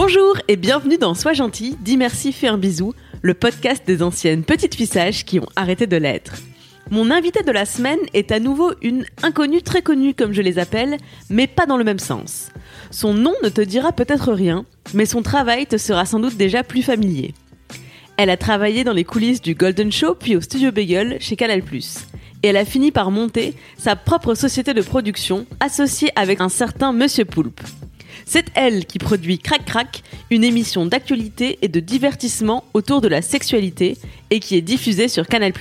Bonjour et bienvenue dans Sois gentil, dis merci, fais un bisou, le podcast des anciennes petites fissages qui ont arrêté de l'être. Mon invité de la semaine est à nouveau une inconnue très connue comme je les appelle, mais pas dans le même sens. Son nom ne te dira peut-être rien, mais son travail te sera sans doute déjà plus familier. Elle a travaillé dans les coulisses du Golden Show puis au Studio Bagel chez Canal+. Et elle a fini par monter sa propre société de production associée avec un certain Monsieur Poulpe. C'est elle qui produit Crac Crac, une émission d'actualité et de divertissement autour de la sexualité et qui est diffusée sur Canal+.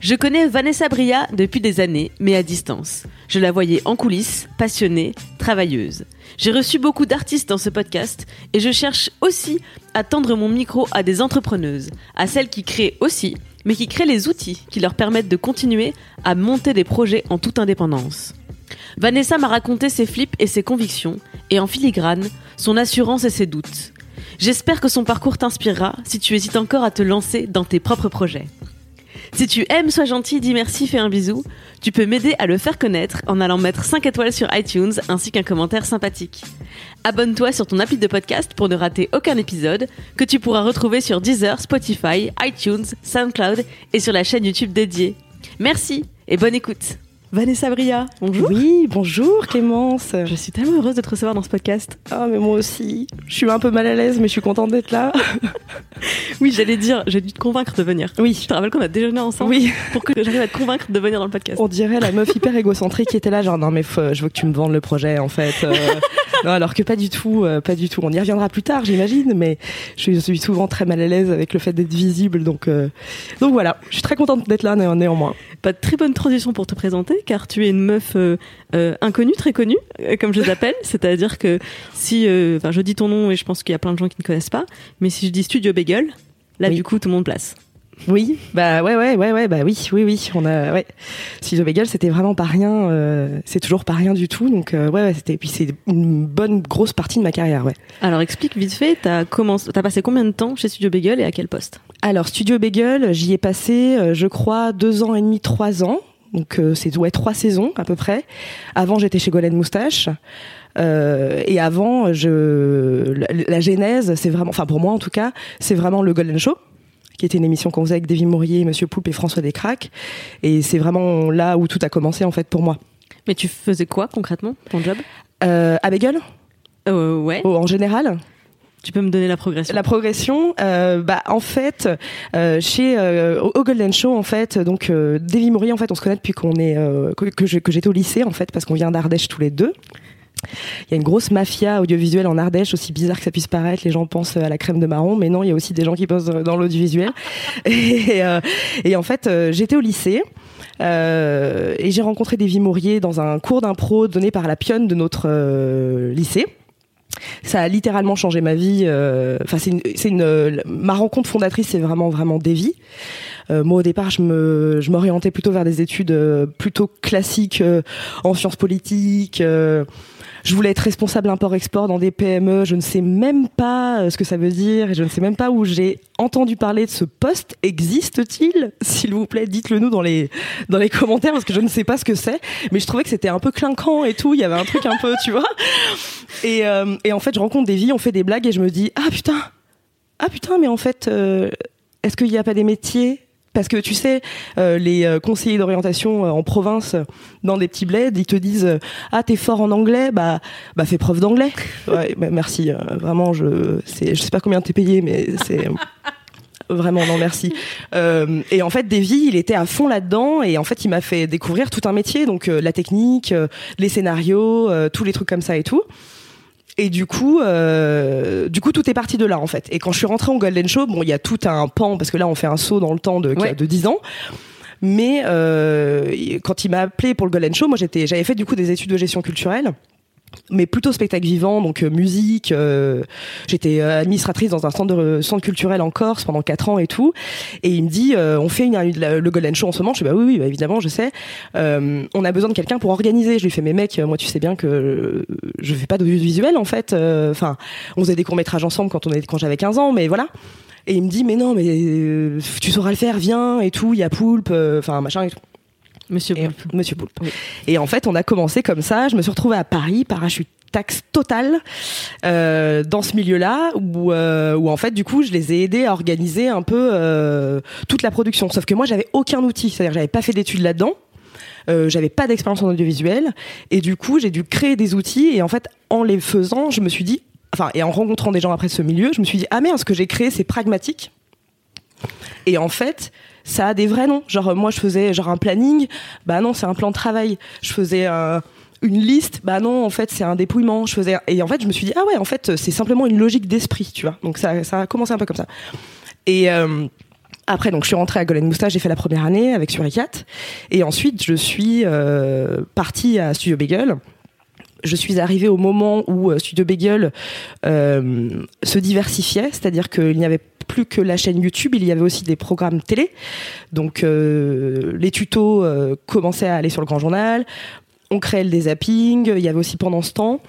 Je connais Vanessa Bria depuis des années, mais à distance. Je la voyais en coulisses, passionnée, travailleuse. J'ai reçu beaucoup d'artistes dans ce podcast et je cherche aussi à tendre mon micro à des entrepreneuses, à celles qui créent aussi, mais qui créent les outils qui leur permettent de continuer à monter des projets en toute indépendance. Vanessa m'a raconté ses flips et ses convictions, et en filigrane, son assurance et ses doutes. J'espère que son parcours t'inspirera si tu hésites encore à te lancer dans tes propres projets. Si tu aimes Sois gentil, dis merci, fais un bisou, tu peux m'aider à le faire connaître en allant mettre 5 étoiles sur iTunes ainsi qu'un commentaire sympathique. Abonne-toi sur ton appli de podcast pour ne rater aucun épisode que tu pourras retrouver sur Deezer, Spotify, iTunes, SoundCloud et sur la chaîne YouTube dédiée. Merci et bonne écoute. Vanessa Bria, bonjour. Oui, bonjour Clémence. Je suis tellement heureuse de te recevoir dans ce podcast. Ah, mais moi aussi. Je suis un peu mal à l'aise, mais je suis contente d'être là. Oui, j'allais dire, j'ai dû te convaincre de venir. Oui. Je te rappelle qu'on a déjeuné ensemble Oui. pour que j'arrive à te convaincre de venir dans le podcast? On dirait la meuf hyper égocentrique qui était là, genre non mais faut- je veux que tu me vendes le projet en fait. Euh, non, alors que pas du tout, euh, pas du tout. On y reviendra plus tard, j'imagine, mais je suis souvent très mal à l'aise avec le fait d'être visible, donc euh, donc voilà. Je suis très contente d'être là néan- néanmoins. Pas de très bonne transition pour te présenter, car tu es une meuf euh, euh, inconnue, très connue, euh, comme je l'appelle. C'est-à-dire que si, enfin, je dis ton nom et je pense qu'il y a plein de gens qui ne connaissent pas, mais si je dis Studio Bagel, là Oui. du coup tout le monde place. Oui, bah ouais, ouais, ouais, ouais, bah oui, oui, oui. On a, ouais. Si Bagel, c'était vraiment pas rien. euh, c'est toujours pas rien du tout. Donc euh, ouais, ouais, c'était. Puis c'est une bonne grosse partie de ma carrière, ouais. Alors explique vite fait, t'as commencé, t'as passé combien de temps chez Studio Bagel et à quel poste? Alors Studio Bagel, j'y ai passé, euh, je crois, deux ans et demi, trois ans. Donc euh, c'est ouais trois saisons à peu près. Avant j'étais chez Golden Moustache. Euh, et avant, je la, la genèse, c'est vraiment, enfin pour moi en tout cas, c'est vraiment le Golden Show, qui était une émission qu'on faisait avec Davy Mourier, Monsieur Poulpe et François Descraques. Et c'est vraiment là où tout a commencé en fait pour moi. Mais tu faisais quoi concrètement, ton job? Euh, à Bagel, euh, Ouais. oh, en général. Tu peux me donner la progression? La progression, euh, bah en fait, euh, chez euh, au Golden Show en fait, donc euh, Davy Mourier en fait, on se connaît depuis qu'on est euh, que, je- que j'étais au lycée en fait, parce qu'on vient d'Ardèche tous les deux. Il y a une grosse mafia audiovisuelle en Ardèche, aussi bizarre que ça puisse paraître. Les gens pensent à la crème de marron, mais non, il y a aussi des gens qui bossent dans l'audiovisuel. Et, euh, et en fait, j'étais au lycée. et j'ai rencontré Davy Mourier dans un cours d'impro donné par la pionne de notre lycée. Ça a littéralement changé ma vie. euh, Enfin, c'est une, une, ma rencontre fondatrice, c'est vraiment vraiment Davy. Euh, moi, au départ, je me, je m'orientais plutôt vers des études euh, plutôt classiques euh, en sciences politiques. euh, je voulais être responsable import-export dans des PME. Je ne sais même pas euh, ce que ça veut dire et je ne sais même pas où j'ai entendu parler de ce poste. Existe-t-il? S'il vous plaît, dites-le nous dans les commentaires parce que je ne sais pas ce que c'est. Mais je trouvais que c'était un peu clinquant et tout. Il y avait un truc un peu, tu vois. Et, euh, en fait, je rencontre des vies, on fait des blagues et je me dis ah putain, ah putain, mais en fait, euh, est-ce qu'il n'y a pas des métiers parce que tu sais, euh, les euh, conseillers d'orientation euh, en province, euh, dans des petits bleds, ils te disent ah t'es fort en anglais, bah bah fais preuve d'anglais. Ouais, bah, merci, euh, vraiment je c'est je sais pas combien t'es payé, mais c'est Vraiment, non, merci. Euh, et en fait, Davy, il était à fond là-dedans et en fait, il m'a fait découvrir tout un métier, donc euh, la technique, euh, les scénarios, euh, tous les trucs comme ça et tout. Et du coup, euh, du coup, tout est parti de là en fait. Et quand je suis rentrée au Golden Show, bon, il y a tout un pan parce que là, on fait un saut dans le temps de, Ouais. de 10 ans. Mais euh, quand il m'a appelé pour le Golden Show, moi j'étais, j'avais fait du coup des études de gestion culturelle mais plutôt spectacle vivant, donc euh, musique. Euh, j'étais euh, administratrice dans un centre, culturel en Corse pendant quatre ans et tout. Et il me dit, on fait le Golden Show en ce moment. Je dis bah oui, oui, bah, évidemment, je sais. on a besoin de quelqu'un pour organiser. Je lui fais, mais mec, moi tu sais bien que je fais pas de visuel en fait. Enfin, on faisait des courts métrages ensemble quand on quand j'avais 15 ans, mais voilà. Et il me dit, mais non, mais tu sauras le faire, viens et tout. Il y a Poulpe, enfin machin et tout. Monsieur Poulpe. Monsieur Poulpe. Et en fait, on a commencé comme ça. Je me suis retrouvée à Paris, parachute taxe totale euh, dans ce milieu-là où, euh, où en fait du coup je les ai aidés à organiser un peu euh, toute la production. Sauf que moi j'avais aucun outil. C'est-à-dire j'avais pas fait d'études là-dedans. J'avais pas d'expérience en audiovisuel. Et du coup j'ai dû créer des outils. Et en fait en les faisant je me suis dit enfin et en rencontrant des gens après ce milieu je me suis dit ah merde ce que j'ai créé c'est pragmatique. Et en fait ça a des vrais noms. Genre moi je faisais genre un planning, bah non c'est un plan de travail. Je faisais euh, une liste, bah non en fait c'est un dépouillement. Je faisais et en fait je me suis dit ah ouais en fait c'est simplement une logique d'esprit, tu vois. Donc ça ça a commencé un peu comme ça. Et euh, après, donc, je suis rentrée à Golden Moustache, j'ai fait la première année avec Suricat. Et ensuite, je suis euh, partie à Studio Bagel. Je suis arrivée au moment où Studio Bagel se diversifiait, c'est-à-dire qu'il n'y avait plus que la chaîne YouTube, il y avait aussi des programmes télé. Donc euh, les tutos euh, commençaient à aller sur le grand journal. On créait des zappings. Il y avait aussi pendant ce temps.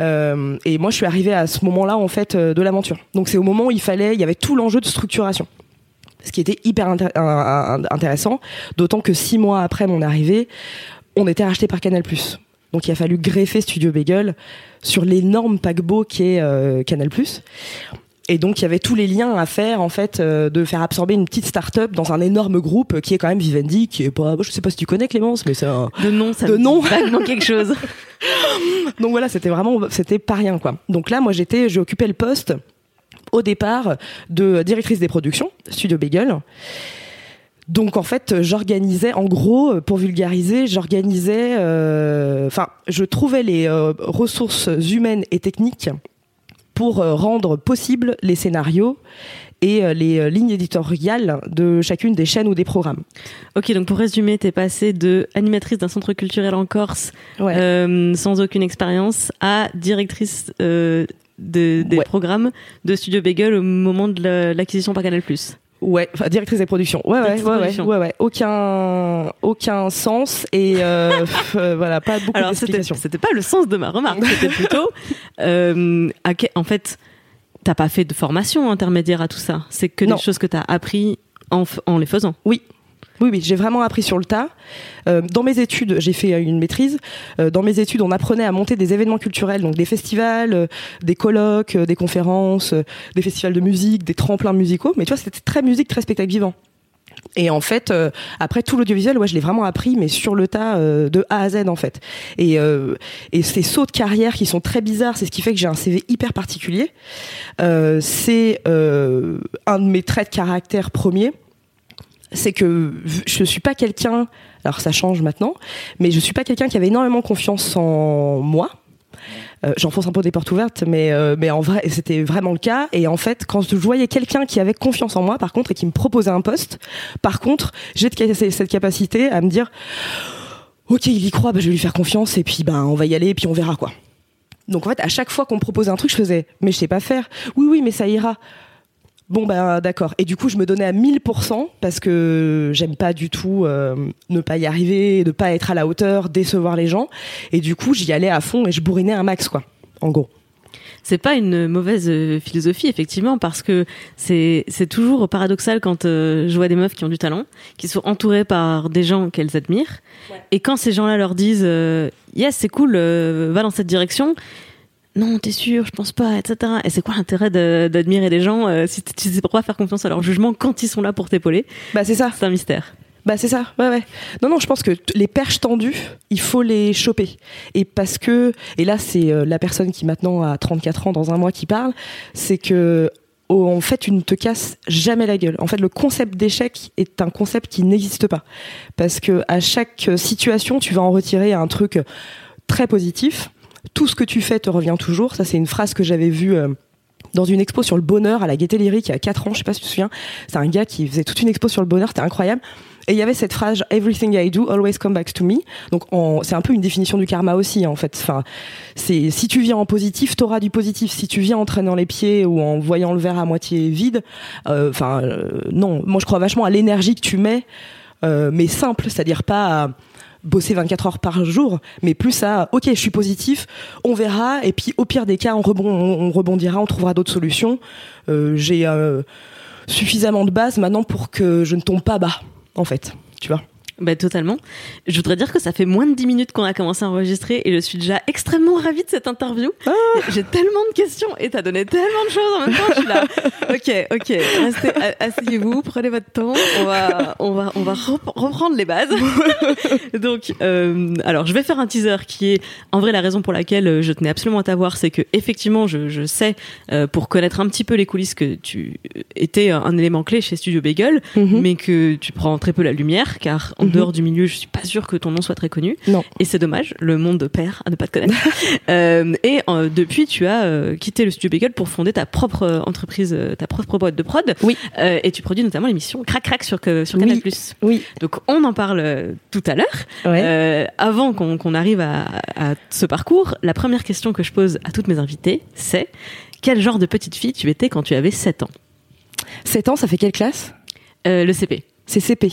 Euh, et moi, je suis arrivée à ce moment-là en fait de l'aventure. Donc c'est au moment où il fallait, il y avait tout l'enjeu de structuration ce qui était hyper intéressant, d'autant que six mois après mon arrivée, on était racheté par Canal+. Donc il a fallu greffer Studio Bagel sur l'énorme paquebot qui est Canal+. Et donc il y avait tous les liens à faire en fait euh, de faire absorber une petite start-up dans un énorme groupe qui est quand même Vivendi qui est pas je sais pas si tu connais Clémence mais c'est un de nom ça de nom quelque chose. donc voilà, c'était vraiment c'était pas rien quoi. Donc là moi j'étais j'ai occupé le poste au départ de directrice des productions Studio Bagel. Donc en fait, j'organisais, en gros, pour vulgariser, j'organisais, euh, enfin, je trouvais les euh, ressources humaines et techniques pour euh, rendre possible les scénarios et euh, les euh, lignes éditoriales de chacune des chaînes ou des programmes. Ok, donc pour résumer, t'es passée de animatrice d'un centre culturel en Corse sans aucune expérience à directrice de, des programmes de Studio Bagel au moment de l'acquisition par Canal+. Ouais, enfin, directrice des productions. Ouais, ouais, ouais, ouais, ouais, aucun, aucun sens et euh, euh voilà, pas beaucoup d'explications. C'était pas le sens de ma remarque, c'était plutôt, euh, en fait, t'as pas fait de formation intermédiaire à tout ça. C'est que des choses que t'as appris en, en les faisant. Oui, oui, oui, j'ai vraiment appris sur le tas. Euh, dans mes études, j'ai fait une maîtrise. Euh, dans mes études, on apprenait à monter des événements culturels, donc des festivals, euh, des colloques, des conférences, des festivals de musique, des tremplins musicaux. Mais tu vois, c'était très musique, très spectacle vivant. Et en fait, après tout l'audiovisuel, ouais, je l'ai vraiment appris, mais sur le tas de A à Z en fait. Et, et ces sauts de carrière qui sont très bizarres, c'est ce qui fait que j'ai un CV hyper particulier. c'est un de mes traits de caractère premiers c'est que je suis pas quelqu'un, alors ça change maintenant, mais je suis pas quelqu'un qui avait énormément confiance en moi. Euh, J'enfonce un peu des portes ouvertes, mais euh, mais en vrai, c'était vraiment le cas. Et en fait, quand je voyais quelqu'un qui avait confiance en moi, par contre, et qui me proposait un poste, par contre, j'ai cette capacité à me dire, ok, il y croit, bah, je vais lui faire confiance, et puis ben on va y aller, et puis on verra quoi. Donc en fait, à chaque fois qu'on me proposait un truc, je faisais, mais je sais pas faire. Oui, oui, mais ça ira. Bon ben d'accord. Et du coup, je me donnais à 1000% parce que j'aime pas du tout euh, ne pas y arriver, ne pas être à la hauteur, décevoir les gens. Et du coup, j'y allais à fond et je bourrinais un max quoi. En gros. C'est pas une mauvaise euh, philosophie effectivement parce que c'est c'est toujours paradoxal quand euh, je vois des meufs qui ont du talent, qui sont entourées par des gens qu'elles admirent, et quand ces gens-là leur disent yes c'est cool, va dans cette direction, non, t'es sûr, je pense pas, etc. Et c'est quoi l'intérêt d'admirer des gens euh, si tu sais pas faire confiance à leur jugement quand ils sont là pour t'épauler? Bah c'est ça. C'est un mystère. Bah c'est ça, ouais ouais. Non non, je pense que les perches tendues, il faut les choper. Et parce que, et là c'est euh, la personne qui maintenant a 34 ans dans un mois qui parle, c'est que en fait, tu ne te casses jamais la gueule. En fait, le concept d'échec est un concept qui n'existe pas. Parce que à chaque situation, tu vas en retirer un truc très positif tout ce que tu fais te revient toujours. Ça, c'est une phrase que j'avais vue euh, dans une expo sur le bonheur à la Gaieté Lyrique il y a 4 ans, je sais pas si tu te souviens. C'est un gars qui faisait toute une expo sur le bonheur, c'était incroyable. Et il y avait cette phrase Everything I do always come back to me. Donc c'est un peu une définition du karma aussi en fait. Enfin, si tu viens en positif, t'auras du positif. Si tu viens en traînant les pieds ou en voyant le verre à moitié vide, euh, euh, non. Moi je crois vachement à l'énergie que tu mets, mais simple, c'est-à-dire pas à bosser 24 heures par jour, mais plus à ok, je suis positif, on verra, et puis au pire des cas, on, rebond, on rebondira, on trouvera d'autres solutions. J'ai suffisamment de base maintenant pour que je ne tombe pas bas en fait, tu vois. Bah, totalement. Je voudrais dire que ça fait moins de 10 minutes qu'on a commencé à enregistrer et je suis déjà extrêmement ravie de cette interview. Ah. J'ai tellement de questions et t'as donné tellement de choses en même temps. Je suis là. Ok, ok. Restez, asseyez-vous, prenez votre temps. On va, on va, on va reprendre les bases. Donc, euh, alors, je vais faire un teaser qui est, en vrai, la raison pour laquelle euh, je tenais absolument à t'avoir, c'est que effectivement, je, je sais, euh, pour connaître un petit peu les coulisses, que tu étais un élément clé chez Studio Bagel, mhm. mais que tu prends très peu la lumière, car Mhm. dehors du milieu, je suis pas sûre que ton nom soit très connu. Non. Et c'est dommage, le monde perd à ne pas te connaître. euh, et euh, depuis, tu as euh, quitté le studio Bagel pour fonder ta propre euh, entreprise, ta propre boîte de prod. Oui. et tu produis notamment l'émission Crac Crac sur, sur Canal+. Oui. oui. Donc on en parle tout à l'heure. Ouais. avant qu'on arrive à, à ce parcours, la première question que je pose à toutes mes invitées, c'est quel genre de petite fille tu étais quand tu avais 7 ans? 7 ans, ça fait quelle classe? Le CP. C'est CP.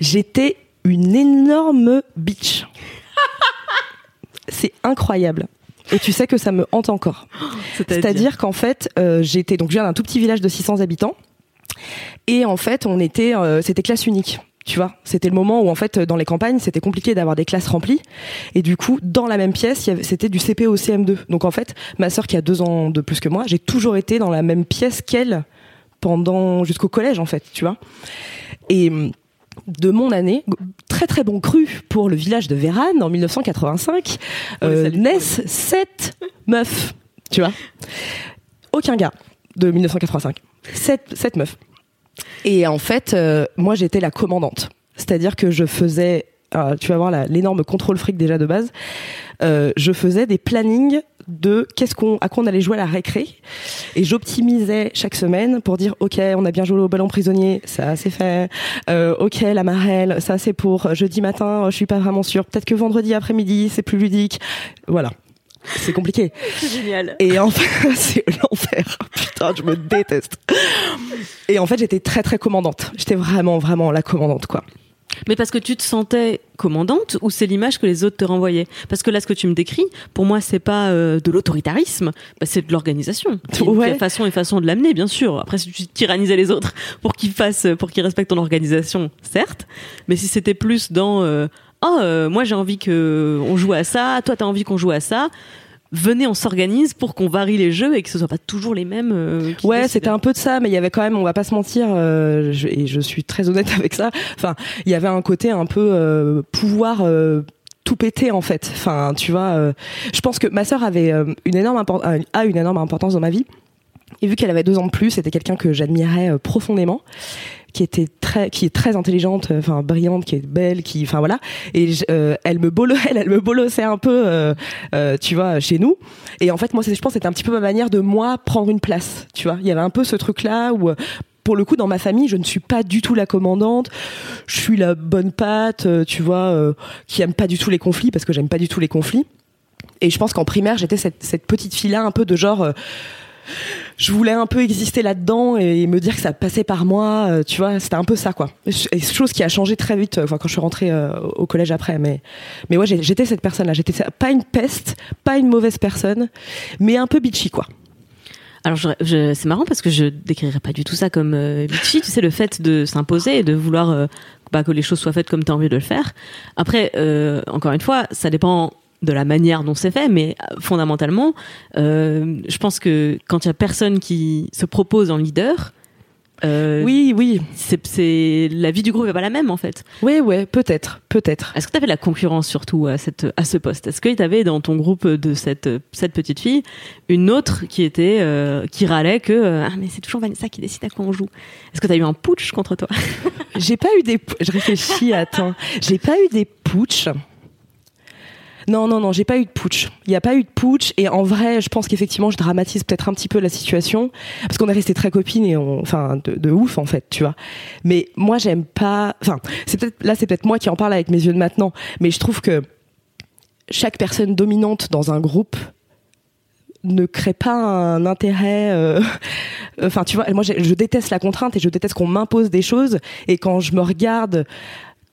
J'étais une énorme bitch. C'est incroyable. Et tu sais que ça me hante encore. C'est-à-dire qu'en fait, euh, j'étais donc je viens d'un tout petit village de 600 habitants, et en fait, on était, euh, c'était classe unique. Tu vois, c'était le moment où en fait dans les campagnes c'était compliqué d'avoir des classes remplies et du coup dans la même pièce c'était du CP au CM2. Donc en fait ma sœur qui a deux ans de plus que moi, j'ai toujours été dans la même pièce qu'elle pendant jusqu'au collège en fait, tu vois. Et de mon année, très très bon cru pour le village de Vérane en 1985, euh, naissent sept meufs, tu vois. Aucun gars de 1985. Sept, sept meufs. Et en fait, euh, moi j'étais la commandante. C'est-à-dire que je faisais, euh, tu vas voir l'énorme contrôle fric déjà de base, je faisais des plannings de qu'est-ce qu'on à quoi on allait jouer à la récré. Et j'optimisais chaque semaine pour dire ok on a bien joué au ballon prisonnier ça c'est fait. Euh, ok la marelle ça c'est pour jeudi matin je suis pas vraiment sûre. Peut-être que vendredi après-midi c'est plus ludique. Voilà. C'est compliqué. C'est génial. Et en fait c'est l'enfer. Putain je me déteste. Et en fait j'étais très très commandante. J'étais vraiment vraiment la commandante quoi mais parce que tu te sentais commandante ou c'est l'image que les autres te renvoyaient? Parce que là, ce que tu me décris, pour moi, c'est pas euh, de l'autoritarisme, bah, c'est de l'organisation. Ouais. façon et façon de l'amener, bien sûr. Après, si tu tyrannisais les autres pour qu'ils fassent, pour qu'ils respectent ton organisation, certes. Mais si c'était plus dans, euh, oh, euh, moi j'ai envie que on joue à ça, toi t'as envie qu'on joue à ça venez, on s'organise pour qu'on varie les jeux et que ce soit pas toujours les mêmes. Euh, ouais, c'était un peu de ça, mais il y avait quand même, on va pas se mentir, euh, et je suis très honnête avec ça. Enfin, il y avait un côté un peu euh, pouvoir tout péter en fait. Enfin, tu vois, je pense que ma sœur avait une énorme a une énorme importance dans ma vie. Et vu qu'elle avait deux ans de plus, c'était quelqu'un que j'admirais profondément qui était très qui est très intelligente enfin brillante qui est belle qui enfin voilà et euh, elle me elle, me bolossait un peu euh, euh, tu vois chez nous et en fait moi je pense c'était un petit peu ma manière de moi prendre une place tu vois il y avait un peu ce truc là où pour le coup, dans ma famille, je ne suis pas du tout la commandante. Je suis la bonne patte, tu vois, qui aime pas du tout les conflits parce que j'aime pas du tout les conflits. Et je pense qu'en primaire, j'étais cette petite fille-là, un peu de genre je voulais un peu exister là-dedans et me dire que ça passait par moi, euh, tu vois, c'était un peu ça quoi. Et chose qui a changé très vite, enfin quand je suis rentrée euh, au collège après, mais mais ouais j'étais cette personne-là, j'étais pas une peste, pas une mauvaise personne, mais un peu bitchy quoi. Alors je, c'est marrant parce que je décrirais pas du tout ça comme euh, bitchy, tu sais le fait de s'imposer et de vouloir bah, que les choses soient faites comme tu as envie de le faire. Après encore une fois, ça dépend de la manière dont c'est fait, mais euh, fondamentalement, euh, je pense que quand il y a personne qui se propose en leader, euh, oui, oui, c'est la vie du groupe n'est pas la même en fait. Oui, ouais, peut-être, peut-être. Est-ce que tu avais la concurrence surtout à cette à ce poste? Est-ce que tu avais dans ton groupe de cette cette petite fille une autre qui était qui râlait que ah mais c'est toujours Vanessa qui décide à quoi on joue? Est-ce que tu as eu un putsch contre toi? J'ai pas eu des je réfléchis attends, j'ai pas eu des putsch. Non, non, non, j'ai pas eu de putsch. Il n'y a pas eu de putsch. Et en vrai, je pense qu'effectivement, je dramatise peut-être un petit peu la situation. Parce qu'on est resté très copines et on, enfin, de, de, ouf, en fait, tu vois. Mais moi, j'aime pas, enfin, c'est peut-être, là, c'est peut-être moi qui en parle avec mes yeux de maintenant. Mais je trouve que chaque personne dominante dans un groupe ne crée pas un intérêt. Euh, enfin, tu vois, moi, je déteste la contrainte et je déteste qu'on m'impose des choses. Et quand je me regarde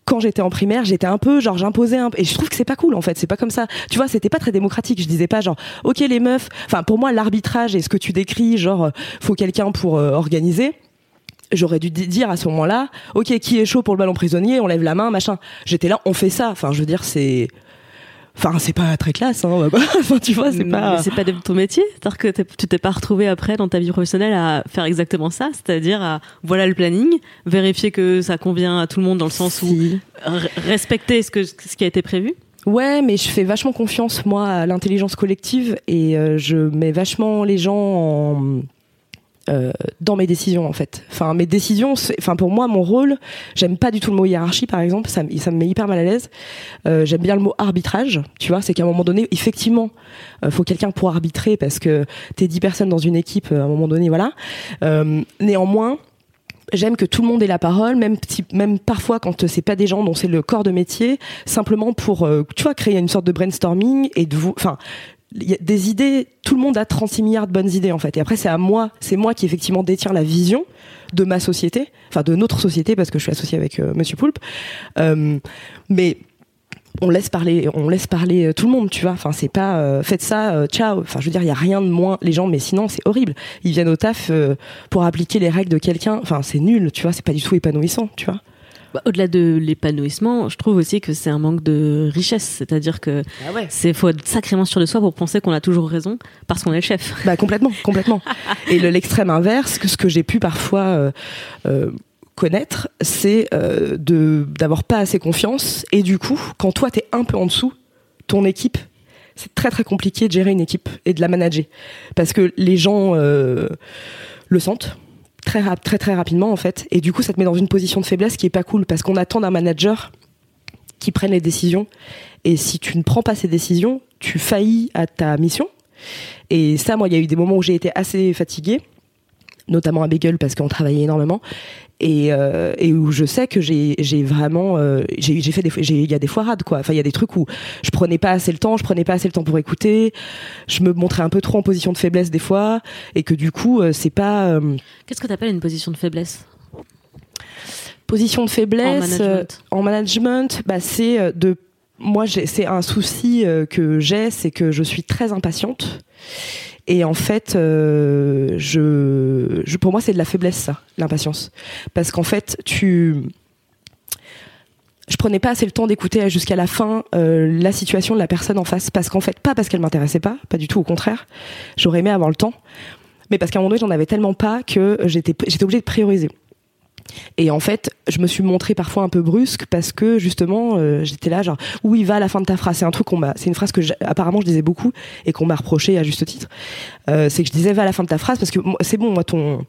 quand j'étais en primaire, j'étais un peu genre j'imposais un peu et je trouve que c'est pas cool en fait, c'est pas comme ça. Tu vois, c'était pas très démocratique. Je disais pas genre OK les meufs, enfin pour moi l'arbitrage et ce que tu décris genre faut quelqu'un pour euh, organiser j'aurais dû dire à ce moment-là, ok, qui est chaud pour le ballon prisonnier, on lève la main, machin. J'étais là, on fait ça. Enfin, je veux dire, c'est, Enfin, c'est pas très classe, hein. enfin, tu vois, c'est pas. c'est pas de ton métier. C'est-à-dire que tu t'es pas retrouvé après dans ta vie professionnelle à faire exactement ça, c'est-à-dire à voilà le planning, vérifier que ça convient à tout le monde dans le sens où respecter ce que ce qui a été prévu. Ouais, mais je fais vachement confiance moi à l'intelligence collective et euh, je mets vachement les gens en euh, dans mes décisions en fait. Enfin mes décisions, enfin pour moi mon rôle, j'aime pas du tout le mot hiérarchie par exemple, ça, ça me met hyper mal à l'aise. Euh, j'aime bien le mot arbitrage, tu vois, c'est qu'à un moment donné, effectivement, euh, faut quelqu'un pour arbitrer parce que t'es dix personnes dans une équipe, à un moment donné, voilà. néanmoins, j'aime que tout le monde ait la parole, même même parfois quand c'est pas des gens dont c'est le corps de métier, simplement pour tu vois créer une sorte de brainstorming et de vous, enfin y a des idées, tout le monde a 36 milliards de bonnes idées en fait. Et après c'est à moi, c'est moi qui effectivement détiens la vision de ma société, enfin de notre société parce que je suis associée avec euh, Monsieur Poulpe. Euh, mais on laisse parler, on laisse parler euh, tout le monde, tu vois. Enfin c'est pas faites ça, ciao. Enfin je veux dire il y a rien de moins les gens, mais sinon c'est horrible. Ils viennent au taf pour appliquer les règles de quelqu'un. Enfin c'est nul, tu vois. C'est pas du tout épanouissant, tu vois. Bah, au-delà de l'épanouissement, je trouve aussi que c'est un manque de richesse. C'est-à-dire que ah c'est faut être sacrément sûr de soi pour penser qu'on a toujours raison parce qu'on est le chef. Bah complètement, complètement. Et l'extrême inverse, que ce que j'ai pu parfois euh, euh, connaître, c'est euh, de d'avoir pas assez confiance. Et du coup, quand toi t'es un peu en dessous, ton équipe c'est très très compliqué de gérer une équipe et de la manager parce que les gens euh, le sentent très, très très rapidement en fait. Et du coup, ça te met dans une position de faiblesse qui est pas cool parce qu'on attend d'un manager qui prenne les décisions. Et si tu ne prends pas ces décisions, tu faillis à ta mission. Et ça, moi, il y a eu des moments où j'ai été assez fatiguée, notamment à Beagle parce qu'on travaillait énormément. Et, euh, et où je sais que j'ai vraiment euh, j'ai fait des il y a des foirades quoi. Enfin il y a des trucs où je prenais pas assez le temps je prenais pas assez le temps pour écouter. Je me montrais un peu trop en position de faiblesse des fois. Et que du coup euh, c'est pas euh, qu'est-ce que tu appelles une position de faiblesse? Position de faiblesse en management, en management bah c'est de moi c'est un souci que j'ai c'est que je suis très impatiente et en fait, euh, je, je, pour moi, c'est de la faiblesse, ça, l'impatience. Parce qu'en fait, tu. Je prenais pas assez le temps d'écouter jusqu'à la fin euh, la situation de la personne en face. Parce qu'en fait, pas parce qu'elle m'intéressait pas, pas du tout, au contraire. J'aurais aimé avoir le temps. Mais parce qu'à un moment donné, j'en avais tellement pas que j'étais obligée de prioriser. Et en fait, je me suis montrée parfois un peu brusque parce que justement, euh, j'étais là genre où il va à la fin de ta phrase. C'est un truc qu'on m'a, c'est une phrase que apparemment je disais beaucoup et qu'on m'a reproché à juste titre. Euh, c'est que je disais va à la fin de ta phrase parce que c'est bon, moi ton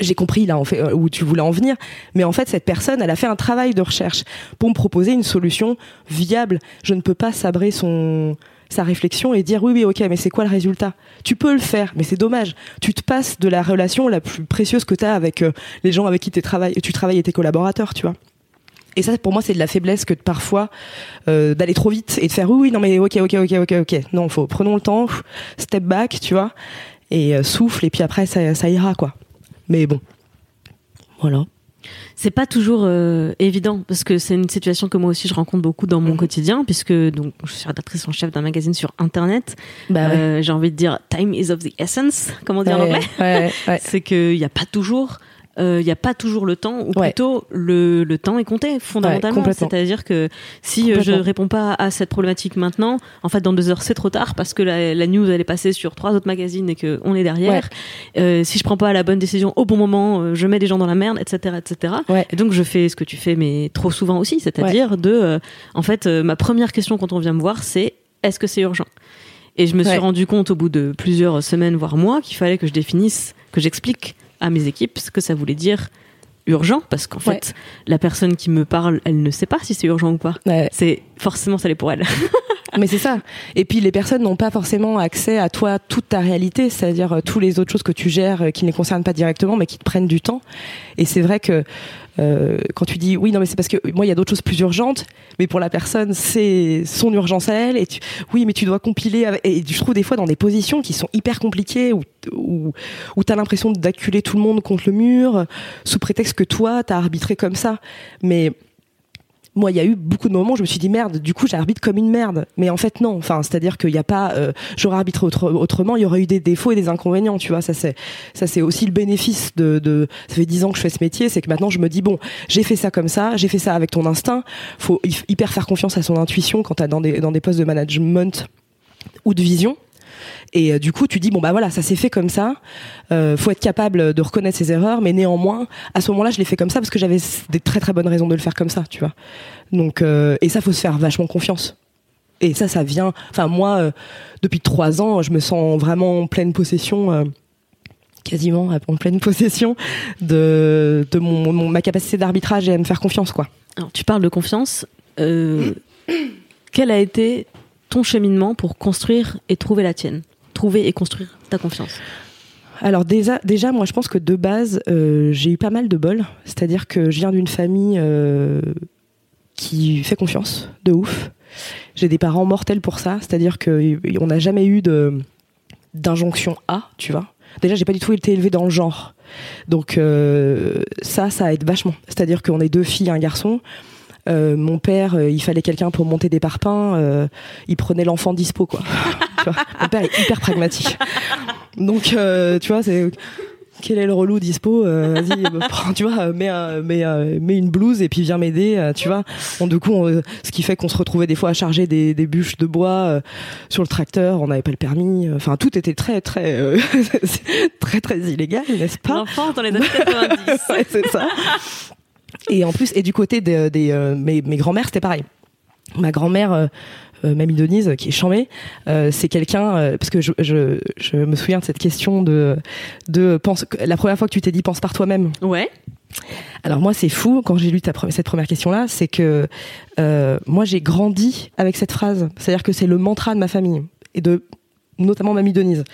j'ai compris là en fait euh, où tu voulais en venir mais en fait cette personne elle a fait un travail de recherche pour me proposer une solution viable je ne peux pas sabrer son sa réflexion et dire oui oui ok mais c'est quoi le résultat? Tu peux le faire mais c'est dommage. Tu te passes de la relation la plus précieuse que tu as avec euh, les gens avec qui tu travailles et tes collaborateurs tu vois. Et ça pour moi c'est de la faiblesse que parfois euh, d'aller trop vite et de faire oui oui non mais ok ok ok ok ok. Non faut prenons le temps step back tu vois et euh, souffle et puis après ça ira quoi. Mais bon. Voilà c'est pas toujours euh, évident parce que c'est une situation que moi aussi je rencontre beaucoup dans mon mhm. quotidien puisque donc je suis rédactrice en chef d'un magazine sur internet. Bah euh, J'ai envie de dire time is of the essence, comment dire en anglais? Ouais, c'est qu'il n'y a pas toujours il euh, n'y a pas toujours le temps, ou plutôt le, le temps est compté fondamentalement. C'est-à-dire que si euh, je réponds pas à cette problématique maintenant, en fait dans deux heures c'est trop tard parce que la, la, news elle est passée sur trois autres magazines et que on est derrière. Euh, si je prends pas la bonne décision au bon moment, euh, je mets des gens dans la merde, etc., etc. Et donc je fais ce que tu fais, mais trop souvent aussi, c'est-à-dire de, en fait, ma première question quand on vient me voir, c'est est-ce que c'est urgent? Et je me suis rendu compte au bout de plusieurs semaines, voire mois, qu'il fallait que je définisse, que j'explique à mes équipes ce que ça voulait dire urgent parce qu'en fait la personne qui me parle elle ne sait pas si c'est urgent ou pas. C'est forcément ça l'est pour elle Mais c'est ça. Et puis les personnes n'ont pas forcément accès à toi toute ta réalité, c'est-à-dire euh, tous les autres choses que tu gères euh, qui ne les concernent pas directement, mais qui te prennent du temps. Et c'est vrai que euh, quand tu dis oui, non, mais c'est parce que moi il y a d'autres choses plus urgentes, mais pour la personne c'est son urgence à elle. Et tu, oui, mais tu dois compiler. Et je trouve des fois dans des positions qui sont hyper compliquées où où, où t'as l'impression d'acculer tout le monde contre le mur sous prétexte que toi t'as arbitré comme ça, mais moi, il y a eu beaucoup de moments où je me suis dit merde, du coup, j'arbitre comme une merde. Mais en fait, non. Enfin, c'est-à-dire qu'il n'y a pas, euh, j'aurais arbitré autre, autrement, il y aurait eu des défauts et des inconvénients, tu vois. Ça, c'est, ça, c'est aussi le bénéfice de, de, ça fait dix ans que je fais ce métier, c'est que maintenant, je me dis bon, j'ai fait ça comme ça, j'ai fait ça avec ton instinct. Faut hyper faire confiance à son intuition quand t'as dans des, dans des postes de management ou de vision. Et euh, du coup, tu dis bon bah voilà, ça s'est fait comme ça. Euh, faut être capable de reconnaître ses erreurs, mais néanmoins, à ce moment-là, je l'ai fait comme ça parce que j'avais des très très bonnes raisons de le faire comme ça, tu vois. Donc euh, et ça, faut se faire vachement confiance. Et ça, ça vient. Enfin moi, depuis trois ans, je me sens vraiment en pleine possession. Quasiment en pleine possession de, de mon, ma capacité d'arbitrage et à me faire confiance quoi. Alors, tu parles de confiance. Euh, quel a été ton cheminement pour construire et trouver la tienne Trouver et construire ta confiance alors déjà, déjà, moi je pense que de base, euh, j'ai eu pas mal de bol. C'est-à-dire que je viens d'une famille euh, qui fait confiance, de ouf. J'ai des parents mortels pour ça. C'est-à-dire qu'on n'a jamais eu d'injonction à, tu vois. Déjà, j'ai pas du tout été élevée dans le genre. Donc euh, ça, ça aide vachement. C'est-à-dire qu'on est deux filles, un garçon. Euh, mon père, euh, il fallait quelqu'un pour monter des parpaings. euh, il prenait l'enfant dispo, quoi. Tu vois, mon père est hyper pragmatique. Donc, euh, tu vois, c'est quel est le relou dispo euh, Vas-y, euh, prends, tu vois, mets, un- mets, mets une blouse et puis viens m'aider, tu vois. Bon, du coup, on- ce qui fait qu'on se retrouvait des fois à charger des, des bûches de bois euh, sur le tracteur. On n'avait pas le permis. Enfin, tout était très, très, euh, très, très illégal, n'est-ce pas? L'enfance dans les années 90. Ouais, c'est ça. Et en plus, et du côté des, des, euh, mes, mes grands-mères, c'était pareil. Ma grand-mère, euh, euh, Mamie Denise, qui est chamée, euh, c'est quelqu'un, euh, parce que je, je, je me souviens de cette question de, de pense, la première fois que tu t'es dit pense par toi-même. Ouais. Alors moi, c'est fou quand j'ai lu ta, pre- cette première question-là, c'est que euh, moi j'ai grandi avec cette phrase. C'est-à-dire que c'est le mantra de ma famille et de notamment Mamie Denise.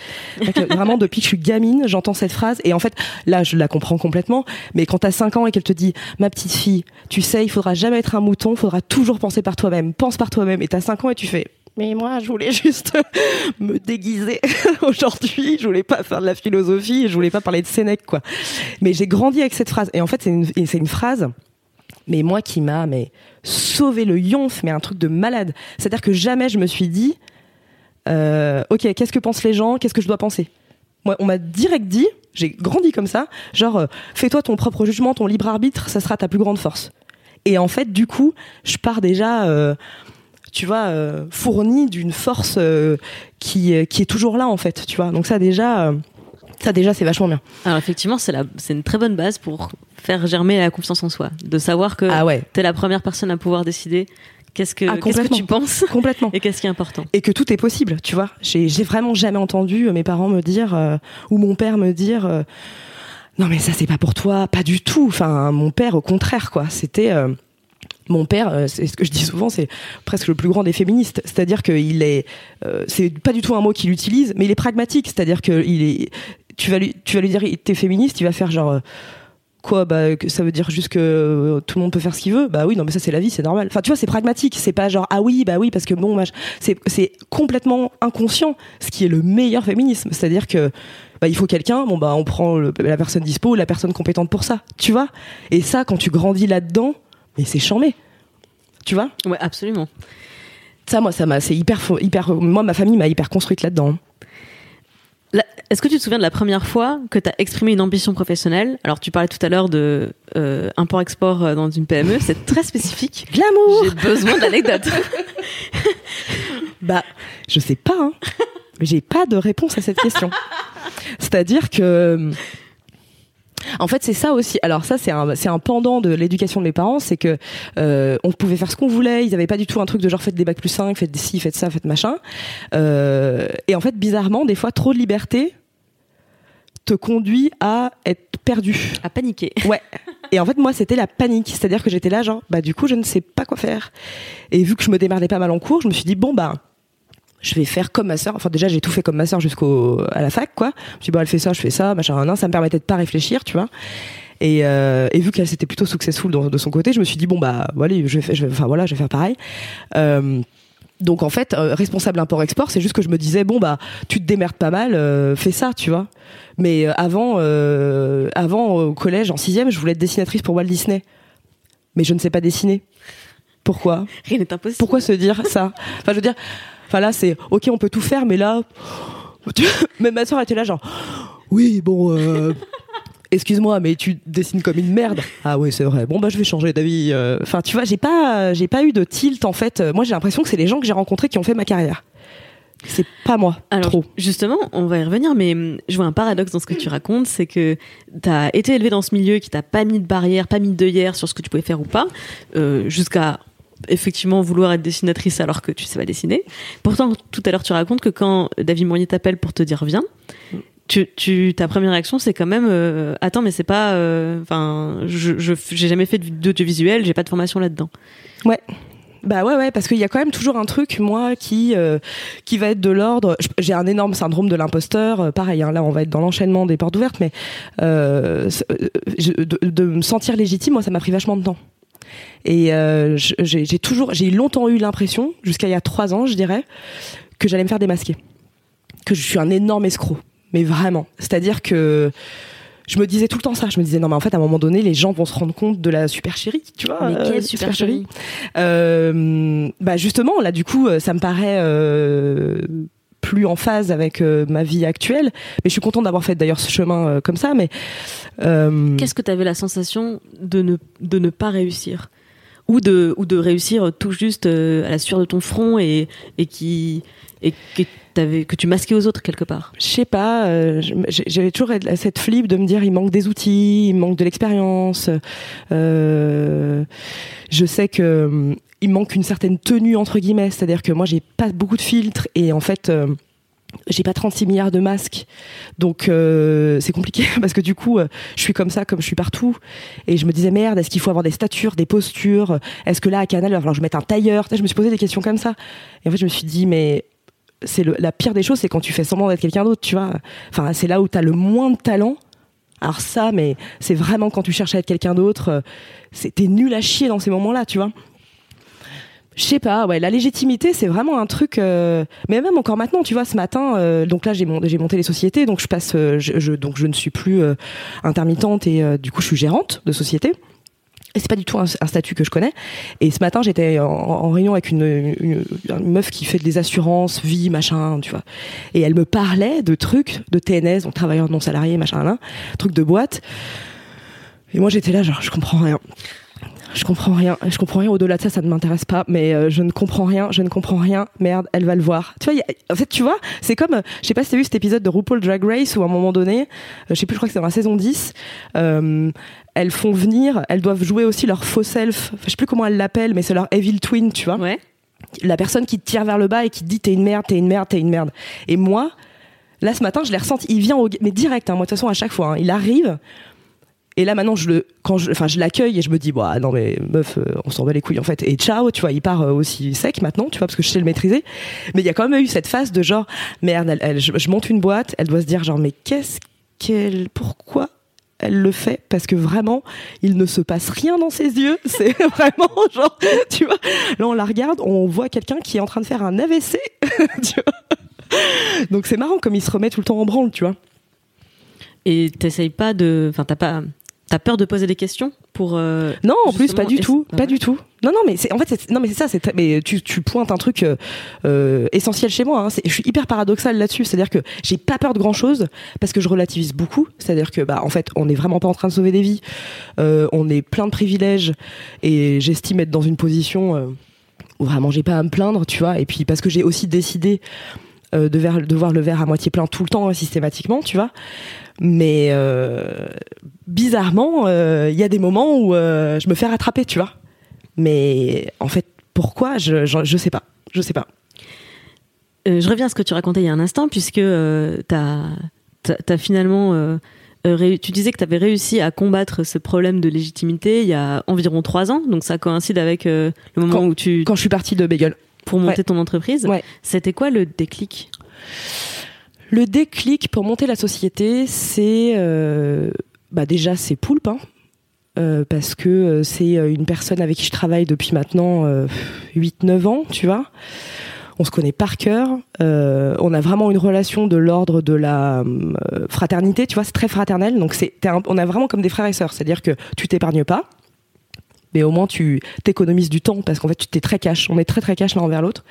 Euh, vraiment, depuis que je suis gamine, j'entends cette phrase et en fait, là, je la comprends complètement. Mais quand t'as 5 ans et qu'elle te dit, ma petite fille, tu sais, il faudra jamais être un mouton, il faudra toujours penser par toi-même, pense par toi-même. Et t'as 5 ans et tu fais, mais moi, je voulais juste me déguiser aujourd'hui. Je voulais pas faire de la philosophie, je voulais pas parler de Sénèque, quoi. Mais j'ai grandi avec cette phrase. Et en fait, c'est une, c'est une phrase, mais moi qui m'a, mais sauvé le yonf, mais un truc de malade. C'est-à-dire que jamais je me suis dit, euh, ok, qu'est-ce que pensent les gens, qu'est-ce que je dois penser? Moi, on m'a direct dit, j'ai grandi comme ça, genre, euh, fais-toi ton propre jugement, ton libre arbitre, ça sera ta plus grande force. Et en fait, du coup, je pars déjà, euh, tu vois, euh, fourni d'une force qui, qui est toujours là, en fait, tu vois. Donc ça, déjà, ça, déjà, c'est vachement bien. Alors effectivement, c'est la, c'est une très bonne base pour faire germer la confiance en soi, de savoir que Ah ouais, t'es la première personne à pouvoir décider qu'est-ce que Ah, qu'est-ce que tu penses complètement. et qu'est-ce qui est important. et que tout est possible, tu vois. J'ai vraiment jamais entendu euh, mes parents me dire euh, ou mon père me dire euh, non mais ça c'est pas pour toi, pas du tout. Enfin mon père au contraire quoi. C'était euh, mon père, c'est ce que je dis souvent, c'est presque le plus grand des féministes. C'est-à-dire qu'il est, c'est pas du tout un mot qu'il utilise, mais il est pragmatique. C'est-à-dire que il est, tu vas lui, tu vas lui dire t'es féministe, il va faire genre quoi bah que ça veut dire juste que euh, tout le monde peut faire ce qu'il veut. Bah oui non mais ça c'est la vie c'est normal. Enfin tu vois c'est pragmatique. C'est pas genre ah oui bah oui parce que bon c'est c'est complètement inconscient ce qui est le meilleur féminisme. C'est à dire que bah il faut quelqu'un bon bah on prend le- la personne dispo la personne compétente pour ça tu vois. Et ça quand tu grandis là dedans mais c'est chambé. Tu vois? Ouais, absolument. ça moi ça m'a c'est hyper hyper moi ma famille m'a hyper construite là dedans Là, Est-ce que tu te souviens de la première fois que tu as exprimé une ambition professionnelle? Alors, tu parlais tout à l'heure de euh, import-export euh, dans une PME, c'est très spécifique. glamour J'ai besoin d'anecdotes. Bah, je sais pas. Hein. J'ai pas de réponse à cette question. C'est-à-dire que, en fait, c'est ça aussi. Alors ça, c'est un, c'est un pendant de l'éducation de mes parents, c'est que euh, on pouvait faire ce qu'on voulait. Ils avaient pas du tout un truc de genre faites des bacs plus 5, faites ci, faites ça, faites machin. Euh, et en fait, bizarrement, des fois, trop de liberté te conduit à être perdu. à paniquer. Ouais. Et en fait, moi, c'était la panique. C'est-à-dire que j'étais là, genre, bah, du coup, je ne sais pas quoi faire. Et vu que je me démerdais pas mal en cours, je me suis dit, bon, bah, je vais faire comme ma sœur. Enfin, déjà, j'ai tout fait comme ma sœur jusqu'au à la fac, quoi. Je me suis dit, bon, elle fait ça, je fais ça, machin, non, ça me permettait de pas réfléchir, tu vois. Et, euh, et vu qu'elle s'était plutôt successful de, de son côté, je me suis dit, bon, bah, voilà, je vais, je vais, enfin, voilà, je vais faire pareil. Euh, donc en fait, euh, responsable import-export, c'est juste que je me disais bon bah tu te démerdes pas mal, euh, fais ça, tu vois. Mais euh, avant, euh, avant au collège en sixième, je voulais être dessinatrice pour Walt Disney, mais je ne sais pas dessiner. Pourquoi? Rien n'est impossible. Pourquoi se dire ça? Enfin, je veux dire, enfin là c'est ok, on peut tout faire, mais là, même ma soeur était là genre oui bon. euh, Excuse-moi, mais tu dessines comme une merde. Ah oui, c'est vrai. Bon bah je vais changer d'avis. euh. Enfin, tu vois, j'ai pas, j'ai pas eu de tilt en fait. Moi, j'ai l'impression que c'est les gens que j'ai rencontrés qui ont fait ma carrière. C'est pas moi. Alors trop. justement, on va y revenir, mais hum, je vois un paradoxe dans ce que tu racontes, c'est que t'as été élevé dans ce milieu qui t'a pas mis de barrière, pas mis de d'œillère sur ce que tu pouvais faire ou pas, euh, jusqu'à effectivement vouloir être dessinatrice alors que tu sais pas dessiner. Pourtant, tout à l'heure, tu racontes que quand David Moignet t'appelle pour te dire viens, tu, tu, ta première réaction, c'est quand même euh, attends, mais c'est pas, euh, enfin, je, j'ai jamais fait d'audiovisuel, j'ai pas de formation là-dedans. Ouais. Bah ouais ouais parce qu'il y a quand même toujours un truc moi qui euh, qui va être de l'ordre j'ai un énorme syndrome de l'imposteur pareil hein, là on va être dans l'enchaînement des portes ouvertes mais de, de me sentir légitime moi ça m'a pris vachement de temps et euh, j'ai toujours j'ai longtemps eu l'impression jusqu'à il y a trois ans je dirais que j'allais me faire démasquer. Que je suis un énorme escroc. Mais vraiment. C'est à dire que je me disais tout le temps ça. Je me disais non mais en fait à un moment donné les gens vont se rendre compte de la super chérie tu vois Mais euh, quelle super chérie. euh, bah justement, là du coup, euh, ça me paraît euh, plus en phase avec euh, ma vie actuelle. Mais je suis contente d'avoir fait d'ailleurs ce chemin euh, comme ça. Mais euh, Qu'est-ce que tu avais la sensation de ne, de ne pas réussir ou de, ou de réussir tout juste à la sueur de ton front et, et, qui, que tu masquais aux autres quelque part. Je sais pas, euh, j'avais toujours cette flip de me dire il manque des outils, il manque de l'expérience. Euh, je sais que il manque une certaine tenue entre guillemets, c'est-à-dire que moi j'ai pas beaucoup de filtres et en fait euh, j'ai pas 36 milliards de masques, donc euh, c'est compliqué parce que du coup je suis comme ça, comme je suis partout, et je me disais merde, est-ce qu'il faut avoir des statures, des postures, est-ce que là à Canal il va falloir que je mette un tailleur, je me suis posé des questions comme ça, et en fait je me suis dit mais c'est la pire des choses, c'est quand tu fais semblant d'être quelqu'un d'autre, tu vois. Enfin, c'est là où tu as le moins de talent. Alors ça, mais c'est vraiment quand tu cherches à être quelqu'un d'autre, euh, t'es nul à chier dans ces moments-là, tu vois. Je sais pas, ouais, la légitimité, c'est vraiment un truc. euh, mais même encore maintenant, tu vois, ce matin, euh, donc là, j'ai mon- j'ai monté les sociétés, donc je passe, euh, je, je- donc je ne suis plus euh, intermittente et euh, du coup, je suis gérante de société. Et c'est pas du tout un, statut que je connais. Et ce matin, j'étais en, réunion avec une meuf qui fait des assurances, vie, machin, tu vois. Et elle me parlait de trucs de TNS, donc travailleurs non salariés, machin, là, trucs de boîte. Et moi, j'étais là, genre, je comprends rien. Je comprends rien. Je comprends rien. Au-delà de ça, ça ne m'intéresse pas. Mais euh, je ne comprends rien. Je ne comprends rien. Merde, elle va le voir. Tu vois, a- en fait, tu vois, c'est comme, euh, je sais pas si t'as vu cet épisode de RuPaul Drag Race où à un moment donné, euh, je sais plus, je crois que c'est dans la saison 10, euh, elles font venir, elles doivent jouer aussi leur faux self. Je sais plus comment elles l'appellent, mais c'est leur evil twin, tu vois Ouais. la personne qui te tire vers le bas et qui te dit t'es une merde, t'es une merde, t'es une merde. Et moi, là ce matin, je l'ai ressenti. Il vient au, mais direct. Hein, moi de toute façon à chaque fois, hein, il arrive. Et là maintenant, je le, quand je, enfin, je l'accueille et je me dis, bah non mais meuf, euh, on s'en bat les couilles en fait. Et ciao, tu vois, il part euh, aussi sec maintenant, tu vois, parce que je sais le maîtriser. Mais il y a quand même eu cette phase de genre, merde, elle, je, je monte une boîte, elle doit se dire genre, mais qu'est-ce qu'elle, pourquoi elle le fait? Parce que vraiment il ne se passe rien dans ses yeux c'est vraiment genre tu vois là on la regarde on voit quelqu'un qui est en train de faire un AVC tu vois donc c'est marrant comme il se remet tout le temps en branle tu vois Et t'essayes pas de. Enfin, t'as pas. T'as peur de poser des questions pour. euh, non en plus pas du tout pas du tout non non mais c'est en fait c'est- non mais c'est ça c'est mais tu, tu pointes un truc euh, euh, essentiel chez moi hein. C'est- je suis hyper paradoxal là-dessus c'est à dire que j'ai pas peur de grand chose parce que je relativise beaucoup c'est à dire que bah en fait on n'est vraiment pas en train de sauver des vies Euh, on est plein de privilèges et j'estime être dans une position où vraiment j'ai pas à me plaindre tu vois et puis parce que j'ai aussi décidé de, ver- de voir le verre à moitié plein tout le temps hein, systématiquement tu vois mais euh, bizarrement euh, il y a des moments où euh, je me fais rattraper tu vois mais en fait pourquoi je, je je sais pas je sais pas je reviens à ce que tu racontais il y a un instant, puisque t'as as, finalement. euh, ré- tu disais que tu avais réussi à combattre ce problème de légitimité il y a environ trois ans, donc ça coïncide avec le moment Quand- où tu. quand je suis partie de Bagel pour monter Ouais. ton entreprise. Ouais. C'était quoi le déclic? Le déclic pour monter la société, c'est euh, bah déjà c'est Poulpe, hein. Euh, parce que euh, c'est une personne avec qui je travaille depuis maintenant euh, 8-9 ans, tu vois. On se connaît par cœur. On a vraiment une relation de l'ordre de la fraternité, tu vois. C'est très fraternel, donc on a vraiment comme des frères et sœurs. C'est-à-dire que tu t'épargnes pas, mais au moins tu t'économises du temps parce qu'en fait tu t'es très cash. On est très très cash l'un envers l'autre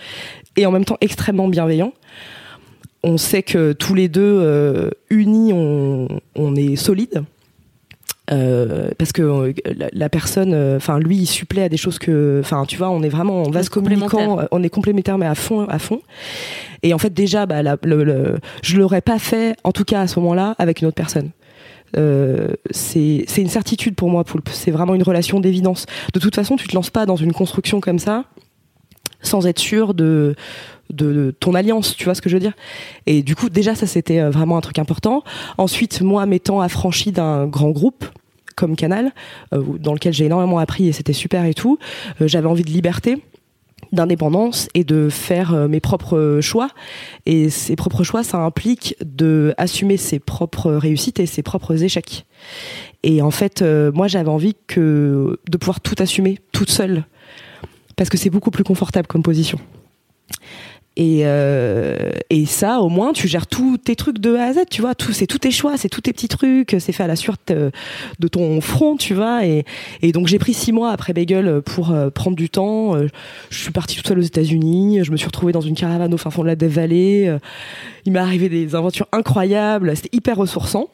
et en même temps extrêmement bienveillant on sait que tous les deux euh, unis on, on est solide Euh, parce que euh, la, la personne enfin lui il supplée à des choses que enfin tu vois on est vraiment on va Ouais, se communiquant complémentaire. euh, on est complémentaires mais à fond à fond. Et en fait déjà bah la, le, le- je l'aurais pas fait en tout cas à ce moment-là avec une autre personne. Euh, c'est c'est une certitude pour moi Poulpe c'est vraiment une relation d'évidence. De toute façon tu te lances pas dans une construction comme ça sans être sûr de, de, ton alliance, tu vois ce que je veux dire? Et du coup, déjà, ça c'était euh, vraiment un truc important. Ensuite, moi, m'étant affranchi d'un grand groupe comme Canal, euh, dans lequel j'ai énormément appris et c'était super et tout, euh, j'avais envie de liberté d'indépendance et de faire mes propres choix et ces propres choix ça implique de assumer ses propres réussites et ses propres échecs et en fait moi j'avais envie que de pouvoir tout assumer toute seule parce que c'est beaucoup plus confortable comme position. Et, euh, et ça, au moins, tu gères tous tes trucs de A à Z, tu vois. C'est tous tes choix, c'est tous tes petits trucs, c'est fait à la suite euh, de ton front, tu vois. Et, donc, j'ai pris six mois après Bagel pour euh, prendre du temps. Je suis partie toute seule aux États-Unis. Je me suis retrouvée dans une caravane au fin fond de la Death Valley. Il m'est arrivé des aventures incroyables. C'était hyper ressourçant.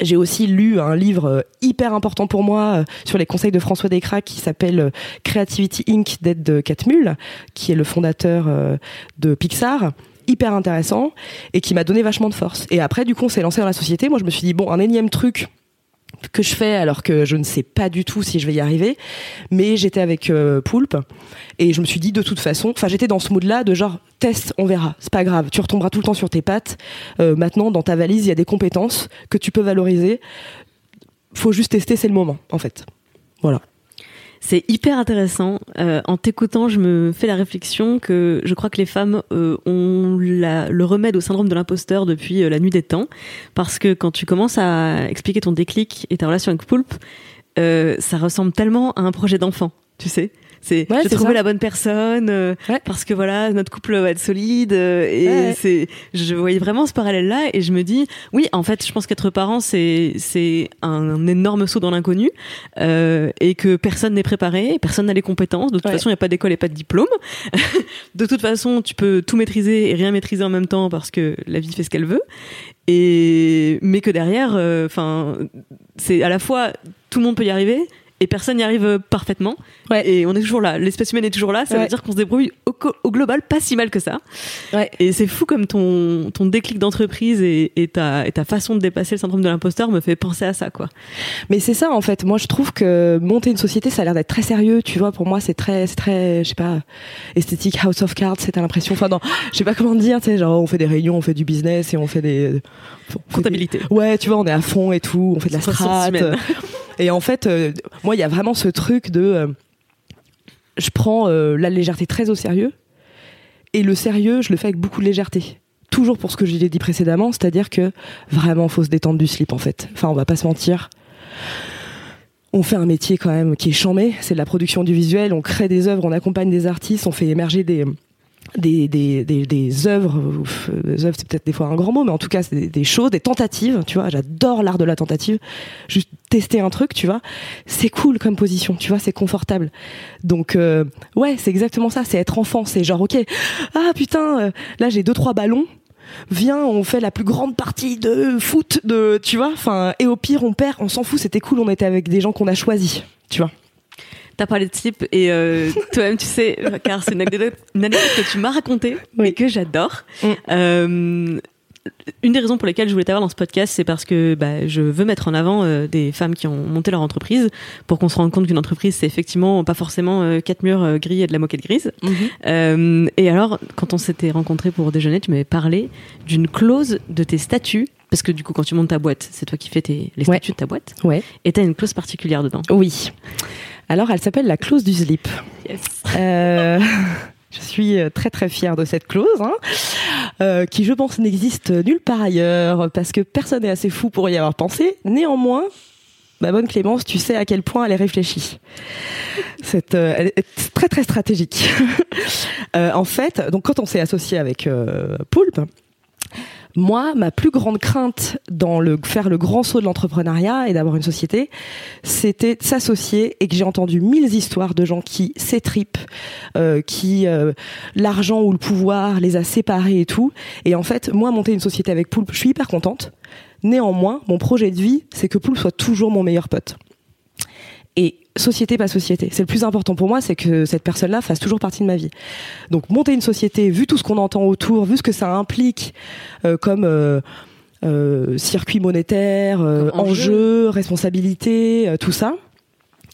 J'ai aussi lu un livre euh, hyper important pour moi euh, sur les conseils de François Descraques qui s'appelle euh, Creativity Inc. d'Ed Catmull, qui est le fondateur de Pixar hyper intéressant et qui m'a donné vachement de force. Et après, du coup, on s'est lancé dans la société. Moi, je me suis dit, bon, un énième truc que je fais alors que je ne sais pas du tout si je vais y arriver. Mais j'étais avec euh, Poulpe et je me suis dit, de toute façon, enfin, j'étais dans ce mood-là de genre, test, on verra, c'est pas grave, tu retomberas tout le temps sur tes pattes. Euh, maintenant, dans ta valise, il y a des compétences que tu peux valoriser. Faut juste tester, c'est le moment, en fait. Voilà. C'est hyper intéressant. Euh, en t'écoutant, je me fais la réflexion que je crois que les femmes euh, ont la- le remède au syndrome de l'imposteur depuis euh, la nuit des temps. Parce que quand tu commences à expliquer ton déclic et ta relation avec Poulpe, euh, ça ressemble tellement à un projet d'enfant, tu sais. C'est Ouais, j'ai c'est trouvé ça. la bonne personne euh, Ouais. parce que voilà notre couple va être solide euh, et Ouais, c'est je voyais vraiment ce parallèle là et je me dis oui en fait je pense qu'être parent c'est c'est un énorme saut dans l'inconnu euh, et que personne n'est préparé, personne n'a les compétences. De toute façon, il n'y a pas d'école et pas de diplôme. de toute façon, tu peux tout maîtriser et rien maîtriser en même temps parce que la vie fait ce qu'elle veut. Et mais que derrière, enfin, c'est à la fois tout le monde peut y arriver. Et personne n'y arrive parfaitement. Ouais. Et on est toujours là. L'espèce humaine est toujours là. Ça Ouais. veut dire qu'on se débrouille au, au global pas si mal que ça. Ouais. Et c'est fou comme ton, ton déclic d'entreprise et, et, ta, et ta façon de dépasser le syndrome de l'imposteur me fait penser à ça, quoi. Mais c'est ça en fait. Moi, je trouve que monter une société, ça a l'air d'être très sérieux. Tu vois, pour moi, c'est très, c'est très, je sais pas, esthétique, House of Cards. C'est t'as l'impression. Enfin, non, je sais pas comment dire. Tu sais, genre, on fait des réunions, on fait du business et on fait des on fait des- Comptabilité. Ouais, tu vois, on est à fond et tout. On fait de la strat. Et en fait, euh, moi, il y a vraiment ce truc de, euh, je prends euh, la légèreté très au sérieux. Et le sérieux, je le fais avec beaucoup de légèreté. Toujours pour ce que j'ai dit précédemment, c'est-à-dire que vraiment, faut se détendre du slip en fait. Enfin, on va pas se mentir. On fait un métier quand même qui est chambé, c'est de la production du visuel, on crée des œuvres, on accompagne des artistes, on fait émerger des des, des, des, des œuvres, des œuvres c'est peut-être des fois un grand mot, mais en tout cas c'est des, des choses, des tentatives, tu vois, j'adore l'art de la tentative, juste tester un truc, tu vois, c'est cool comme position, tu vois, c'est confortable. Donc euh, ouais, c'est exactement ça, c'est être enfant, c'est genre ok, ah putain, euh, là j'ai deux trois ballons, viens, on fait la plus grande partie de foot, de, tu vois, enfin, et au pire, on perd, on s'en fout, c'était cool, on était avec des gens qu'on a choisis, tu vois. T'as parlé de slip et euh, toi-même tu sais, car c'est une anecdote, une anecdote que tu m'as racontée Oui. et que j'adore. Mm. Euh, une des raisons pour lesquelles je voulais t'avoir dans ce podcast, c'est parce que bah, je veux mettre en avant euh, des femmes qui ont monté leur entreprise pour qu'on se rende compte qu'une entreprise, c'est effectivement pas forcément euh, quatre murs euh, gris et de la moquette grise. Euh, et alors, quand on s'était rencontrés pour déjeuner, tu m'avais parlé d'une clause de tes statuts. Parce que du coup, quand tu montes ta boîte, c'est toi qui fais tes, les Ouais. statuts de ta boîte. Ouais. Et t'as une clause particulière dedans. Oui. Alors, elle s'appelle la clause du slip. Yes. Euh, Je suis très très fière de cette clause, hein, euh, qui je pense n'existe nulle part ailleurs, parce que personne n'est assez fou pour y avoir pensé. Néanmoins, ma bonne Clémence, tu sais à quel point elle est réfléchie. Cette, euh, elle est très très stratégique. euh, en fait, donc quand on s'est associé avec euh, Poulpe, moi, ma plus grande crainte dans le faire le grand saut de l'entrepreneuriat et d'avoir une société, c'était de s'associer et que j'ai entendu mille histoires de gens qui s'étripent, euh, qui euh, l'argent ou le pouvoir les a séparés et tout. Et en fait, moi, monter une société avec Poulpe, je suis hyper contente. Néanmoins, mon projet de vie, c'est que Poulpe soit toujours mon meilleur pote. Société pas société. C'est le plus important pour moi, c'est que cette personne-là fasse toujours partie de ma vie. Donc monter une société, vu tout ce qu'on entend autour, vu ce que ça implique euh, comme euh, euh, circuit monétaire, enjeu. responsabilité, tout ça.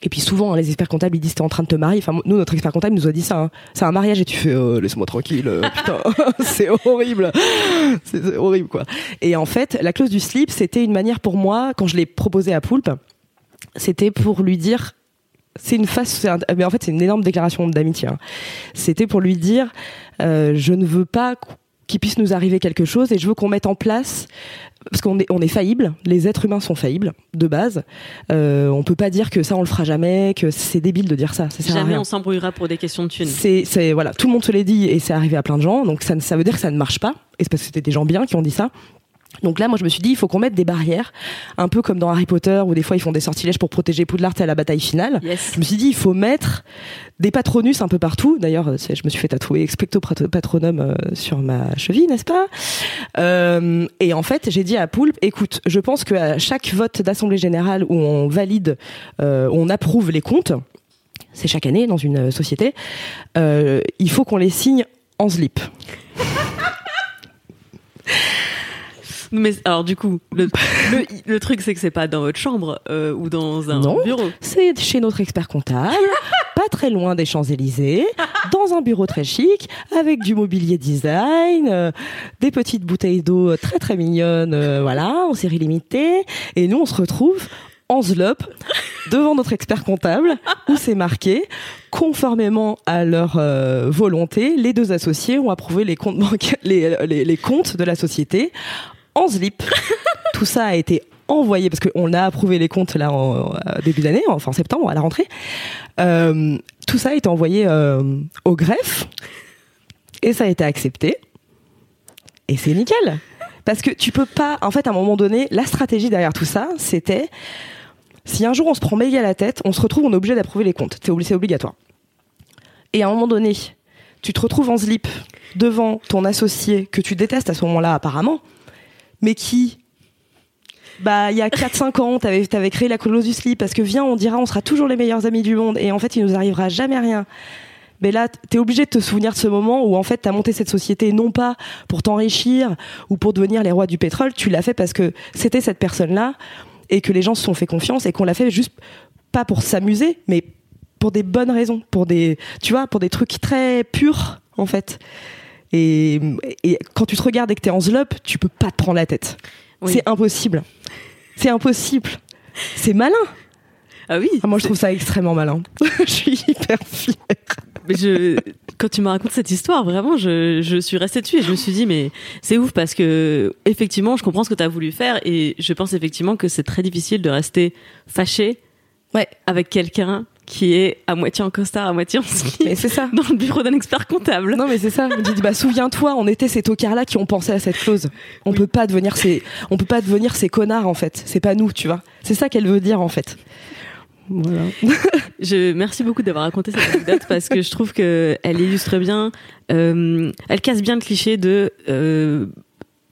Et puis souvent, hein, les experts comptables, ils disent t'es en train de te marier. Enfin, nous, notre expert comptable nous a dit ça. hein. C'est un mariage et tu fais euh, laisse-moi tranquille. putain, c'est horrible. C'est c'est horrible quoi. Et en fait, la clause du slip, c'était une manière pour moi, quand je l'ai proposé à Poulpe, c'était pour lui dire c'est une face un- mais en fait c'est une énorme déclaration d'amitié hein. c'était pour lui dire euh, je ne veux pas qu'il puisse nous arriver quelque chose et je veux qu'on mette en place parce qu'on est on est faillible les êtres humains sont faillibles de base euh, on peut pas dire que ça on le fera jamais que c'est débile de dire ça ça sert à Jamais rien on s'embrouillera pour des questions de thunes. c'est, c'est voilà, tout le monde se l'est dit et c'est arrivé à plein de gens. Donc ça, ça veut dire que ça ne marche pas. Et c'est parce que c'était des gens bien qui ont dit ça. Donc là, moi, je me suis dit, il faut qu'on mette des barrières, un peu comme dans Harry Potter, où des fois ils font des sortilèges pour protéger Poudlard à la bataille finale. Yes. Je me suis dit, il faut mettre des patronus un peu partout. D'ailleurs, euh, je me suis fait tatouer expecto patronum euh, sur ma cheville, n'est-ce pas? Euh, Et en fait, j'ai dit à Poulpe, écoute, je pense qu'à chaque vote d'assemblée générale où on valide, euh, on approuve les comptes, c'est chaque année dans une société, euh, il faut qu'on les signe en slip. Mais alors du coup, le, le, le truc c'est que c'est pas dans votre chambre euh, ou dans un Non. bureau. C'est chez notre expert comptable, pas très loin des Champs-Élysées, dans un bureau très chic, avec du mobilier design, euh, des petites bouteilles d'eau très très mignonnes, euh, voilà, en série limitée. Et nous, on se retrouve en slop devant notre expert comptable où c'est marqué conformément à leur euh, volonté les deux associés ont approuvé les comptes bancaires les, les, les comptes de la société en slip. Tout ça a été envoyé parce qu'on a approuvé les comptes là en euh, début d'année enfin en septembre à la rentrée. Euh, tout ça a été envoyé euh, au greffe et ça a été accepté. Et c'est nickel. Parce que tu peux pas en fait à un moment donné la stratégie derrière tout ça c'était si un jour on se prend méga la tête, on se retrouve, on est obligé d'approuver les comptes. C'est obli- c'est obligatoire. Et à un moment donné, tu te retrouves en slip devant ton associé que tu détestes à ce moment-là apparemment, mais qui, bah, il y a 4-5 ans, t'avais, t'avais créé la du slip parce que viens, on dira, on sera toujours les meilleurs amis du monde et en fait, il nous arrivera jamais rien. Mais là, t'es obligé de te souvenir de ce moment où en fait t'as monté cette société non pas pour t'enrichir ou pour devenir les rois du pétrole, tu l'as fait parce que c'était cette personne-là et que les gens se sont fait confiance et qu'on l'a fait juste pas pour s'amuser, mais pour des bonnes raisons, pour des, tu vois, pour des trucs très purs en fait. Et, et quand tu te regardes et que t'es en slop, tu peux pas te prendre la tête. Oui. C'est impossible. C'est impossible. C'est malin. Ah oui. Ah, moi, je trouve ça extrêmement malin. je suis hyper fière. Mais je, quand tu me racontes cette histoire, vraiment, je, je suis restée dessus et je me suis dit, mais c'est ouf parce que, effectivement, je comprends ce que tu as voulu faire et je pense effectivement que c'est très difficile de rester fâché Ouais. avec quelqu'un qui est à moitié en costard, à moitié en ski, Mais c'est ça. dans le bureau d'un expert comptable. Non mais c'est ça. Me dis bah souviens-toi, on était ces tocards là qui ont pensé à cette clause. On peut pas devenir ces, on peut pas devenir ces connards en fait. C'est pas nous, tu vois. C'est ça qu'elle veut dire en fait. Voilà. Je merci beaucoup d'avoir raconté cette anecdote parce que je trouve que elle illustre bien, euh, elle casse bien le cliché de euh,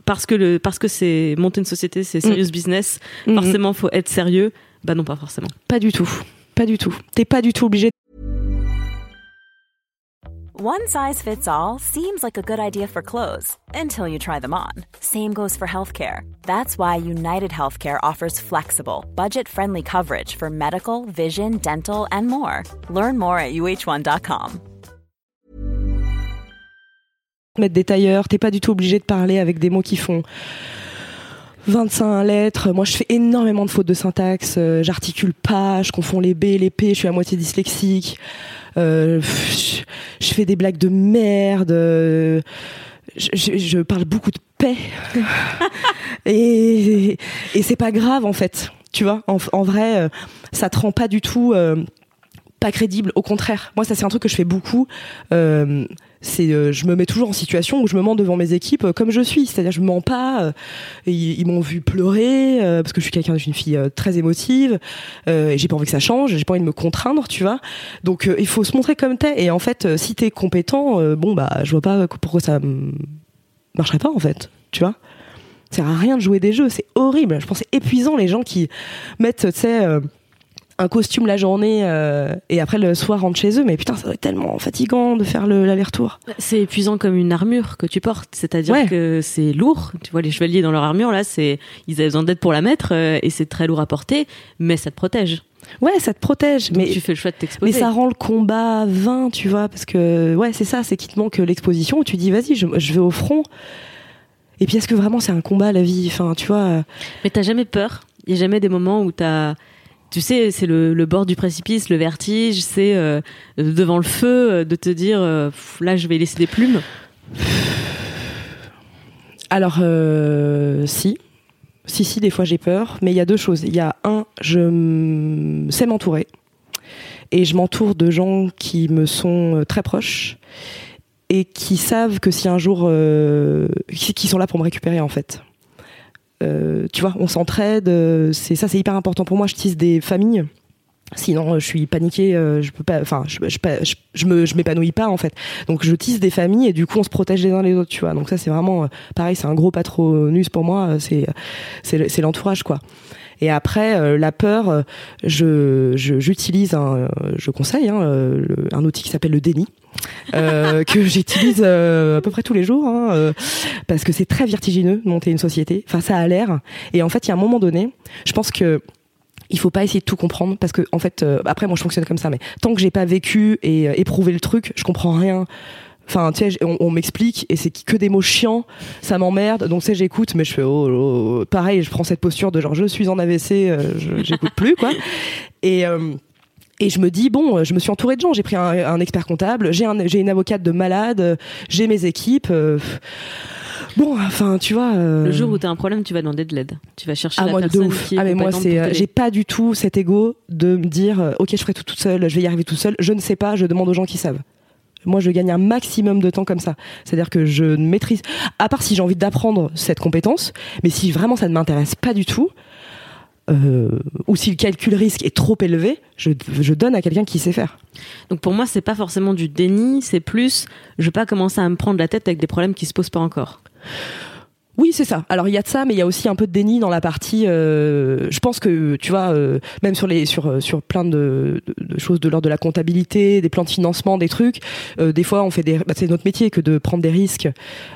parce que le parce que c'est monter une société, c'est serious business. Mhm. Forcément, faut être sérieux. Bah non, pas forcément. Pas du tout. Pas du tout. T'es pas du tout obligé. One size fits all seems like a good idea for clothes until you try them on. Same goes for healthcare. That's why United Healthcare offers flexible, budget friendly coverage for medical, vision, dental, and more. Learn more at uh1.com. mettre des tailleurs, t'es pas du tout obligé de parler avec des mots qui font 25 lettres. Moi, je fais énormément de fautes de syntaxe. euh, J'articule pas, je confonds les B, les P, je suis à moitié dyslexique. Euh, je, je fais des blagues de merde. euh, je, je- je parle beaucoup de paix. et et c'est pas grave en fait. Tu vois, en, en vrai, euh, ça te rend pas du tout pas crédible. Au contraire, moi, ça c'est un truc que je fais beaucoup. C'est, euh, je me mets toujours en situation où je me mens devant mes équipes euh, comme je suis. C'est-à-dire, je mens pas. euh, ils, m'ont vu pleurer parce que je suis quelqu'un, je suis une fille très émotive. et j'ai pas envie que ça change. J'ai pas envie de me contraindre, tu vois. Donc, il faut se montrer comme t'es. Et en fait, si t'es compétent, bon bah, je vois pas pourquoi ça marcherait pas en fait. Tu vois. Ça sert à rien de jouer des jeux, c'est horrible. Je pense c'est épuisant les gens qui mettent, tu sais, un costume la journée euh, et après le soir rentrent chez eux. Mais putain, ça doit être tellement fatigant de faire le- l'aller-retour. C'est épuisant comme une armure que tu portes, c'est-à-dire Ouais. que c'est lourd. Tu vois, les chevaliers dans leur armure, là, c'est ils avaient besoin d'aide pour la mettre euh, et c'est très lourd à porter, mais ça te protège. Ouais, ça te protège, Mais mais tu fais le choix de t'exposer. mais ça rend le combat vain, tu vois, parce que ouais, c'est ça, c'est qu'il te manque l'exposition où tu dis vas-y, je, je vais au front. Et puis est-ce que vraiment c'est un combat la vie? Enfin, tu vois. euh, Mais t'as jamais peur? Il y a jamais des moments où t'as, tu sais, c'est le, bord du précipice, le vertige, c'est euh, devant le feu, euh, de te dire euh, là je vais laisser des plumes. Alors, si. Si, si, des fois j'ai peur. Mais il y a deux choses. Il y a un, je sais m'entourer. Et je m'entoure de gens qui me sont très proches et qui savent que si un jour. qui sont là pour me récupérer, en fait. Euh, tu vois, on s'entraide. euh, C'est ça, c'est hyper important pour moi. Je tisse des familles. Sinon, euh, je suis paniquée. je peux pas. Enfin, je, je, je, me, je m'épanouis pas en fait. Donc, je tisse des familles et du coup, on se protège les uns les autres. Tu vois. Donc ça, c'est vraiment pareil. C'est un gros patronus pour moi. C'est c'est l'entourage quoi. Et après, euh, la peur, euh, je je- j'utilise un, euh, je conseille hein, le- un outil qui s'appelle le déni. euh, que j'utilise euh, à peu près tous les jours hein, euh, parce que c'est très vertigineux de monter une société. Enfin, ça a l'air. Et en fait, il y a un moment donné, je pense que il faut pas essayer de tout comprendre parce que en fait euh, après moi je fonctionne comme ça mais tant que j'ai pas vécu et éprouvé le truc je comprends rien enfin tu sais on, on m'explique et c'est que des mots chiants ça m'emmerde donc tu sais j'écoute mais je fais oh, oh, oh. pareil je prends cette posture de genre je suis en AVC euh, j'écoute plus quoi et euh, et je me dis bon, je me suis entourée de gens. J'ai pris un, un expert comptable, j'ai un, j'ai une avocate de malade, j'ai mes équipes. euh, bon, enfin, tu vois. euh, Le jour où t'as un problème, tu vas demander de l'aide. Tu vas chercher ah, la moi, de personne ouf. qui est Ah, mais moi, c'est, j'ai pas du tout cet ego de me dire, ok, je ferai tout toute seule, je vais y arriver tout seul. Je ne sais pas, je demande aux gens qui savent. Moi, je gagne un maximum de temps comme ça. C'est-à-dire que je maîtrise, à part si j'ai envie d'apprendre cette compétence, mais si vraiment ça ne m'intéresse pas du tout, euh, ou si le calcul risque est trop élevé, je, je donne à quelqu'un qui sait faire. Donc pour moi, c'est pas forcément du déni, c'est plus je vais pas commencer à me prendre la tête avec des problèmes qui se posent pas encore. Oui, c'est ça. Alors il y a de ça, mais il y a aussi un peu de déni dans la partie. euh, je pense que tu vois, euh, même sur les sur euh, sur plein de, de- choses de l'ordre de la comptabilité, des plans de financement, des trucs. euh, des fois, on fait des. bah, c'est notre métier que de prendre des risques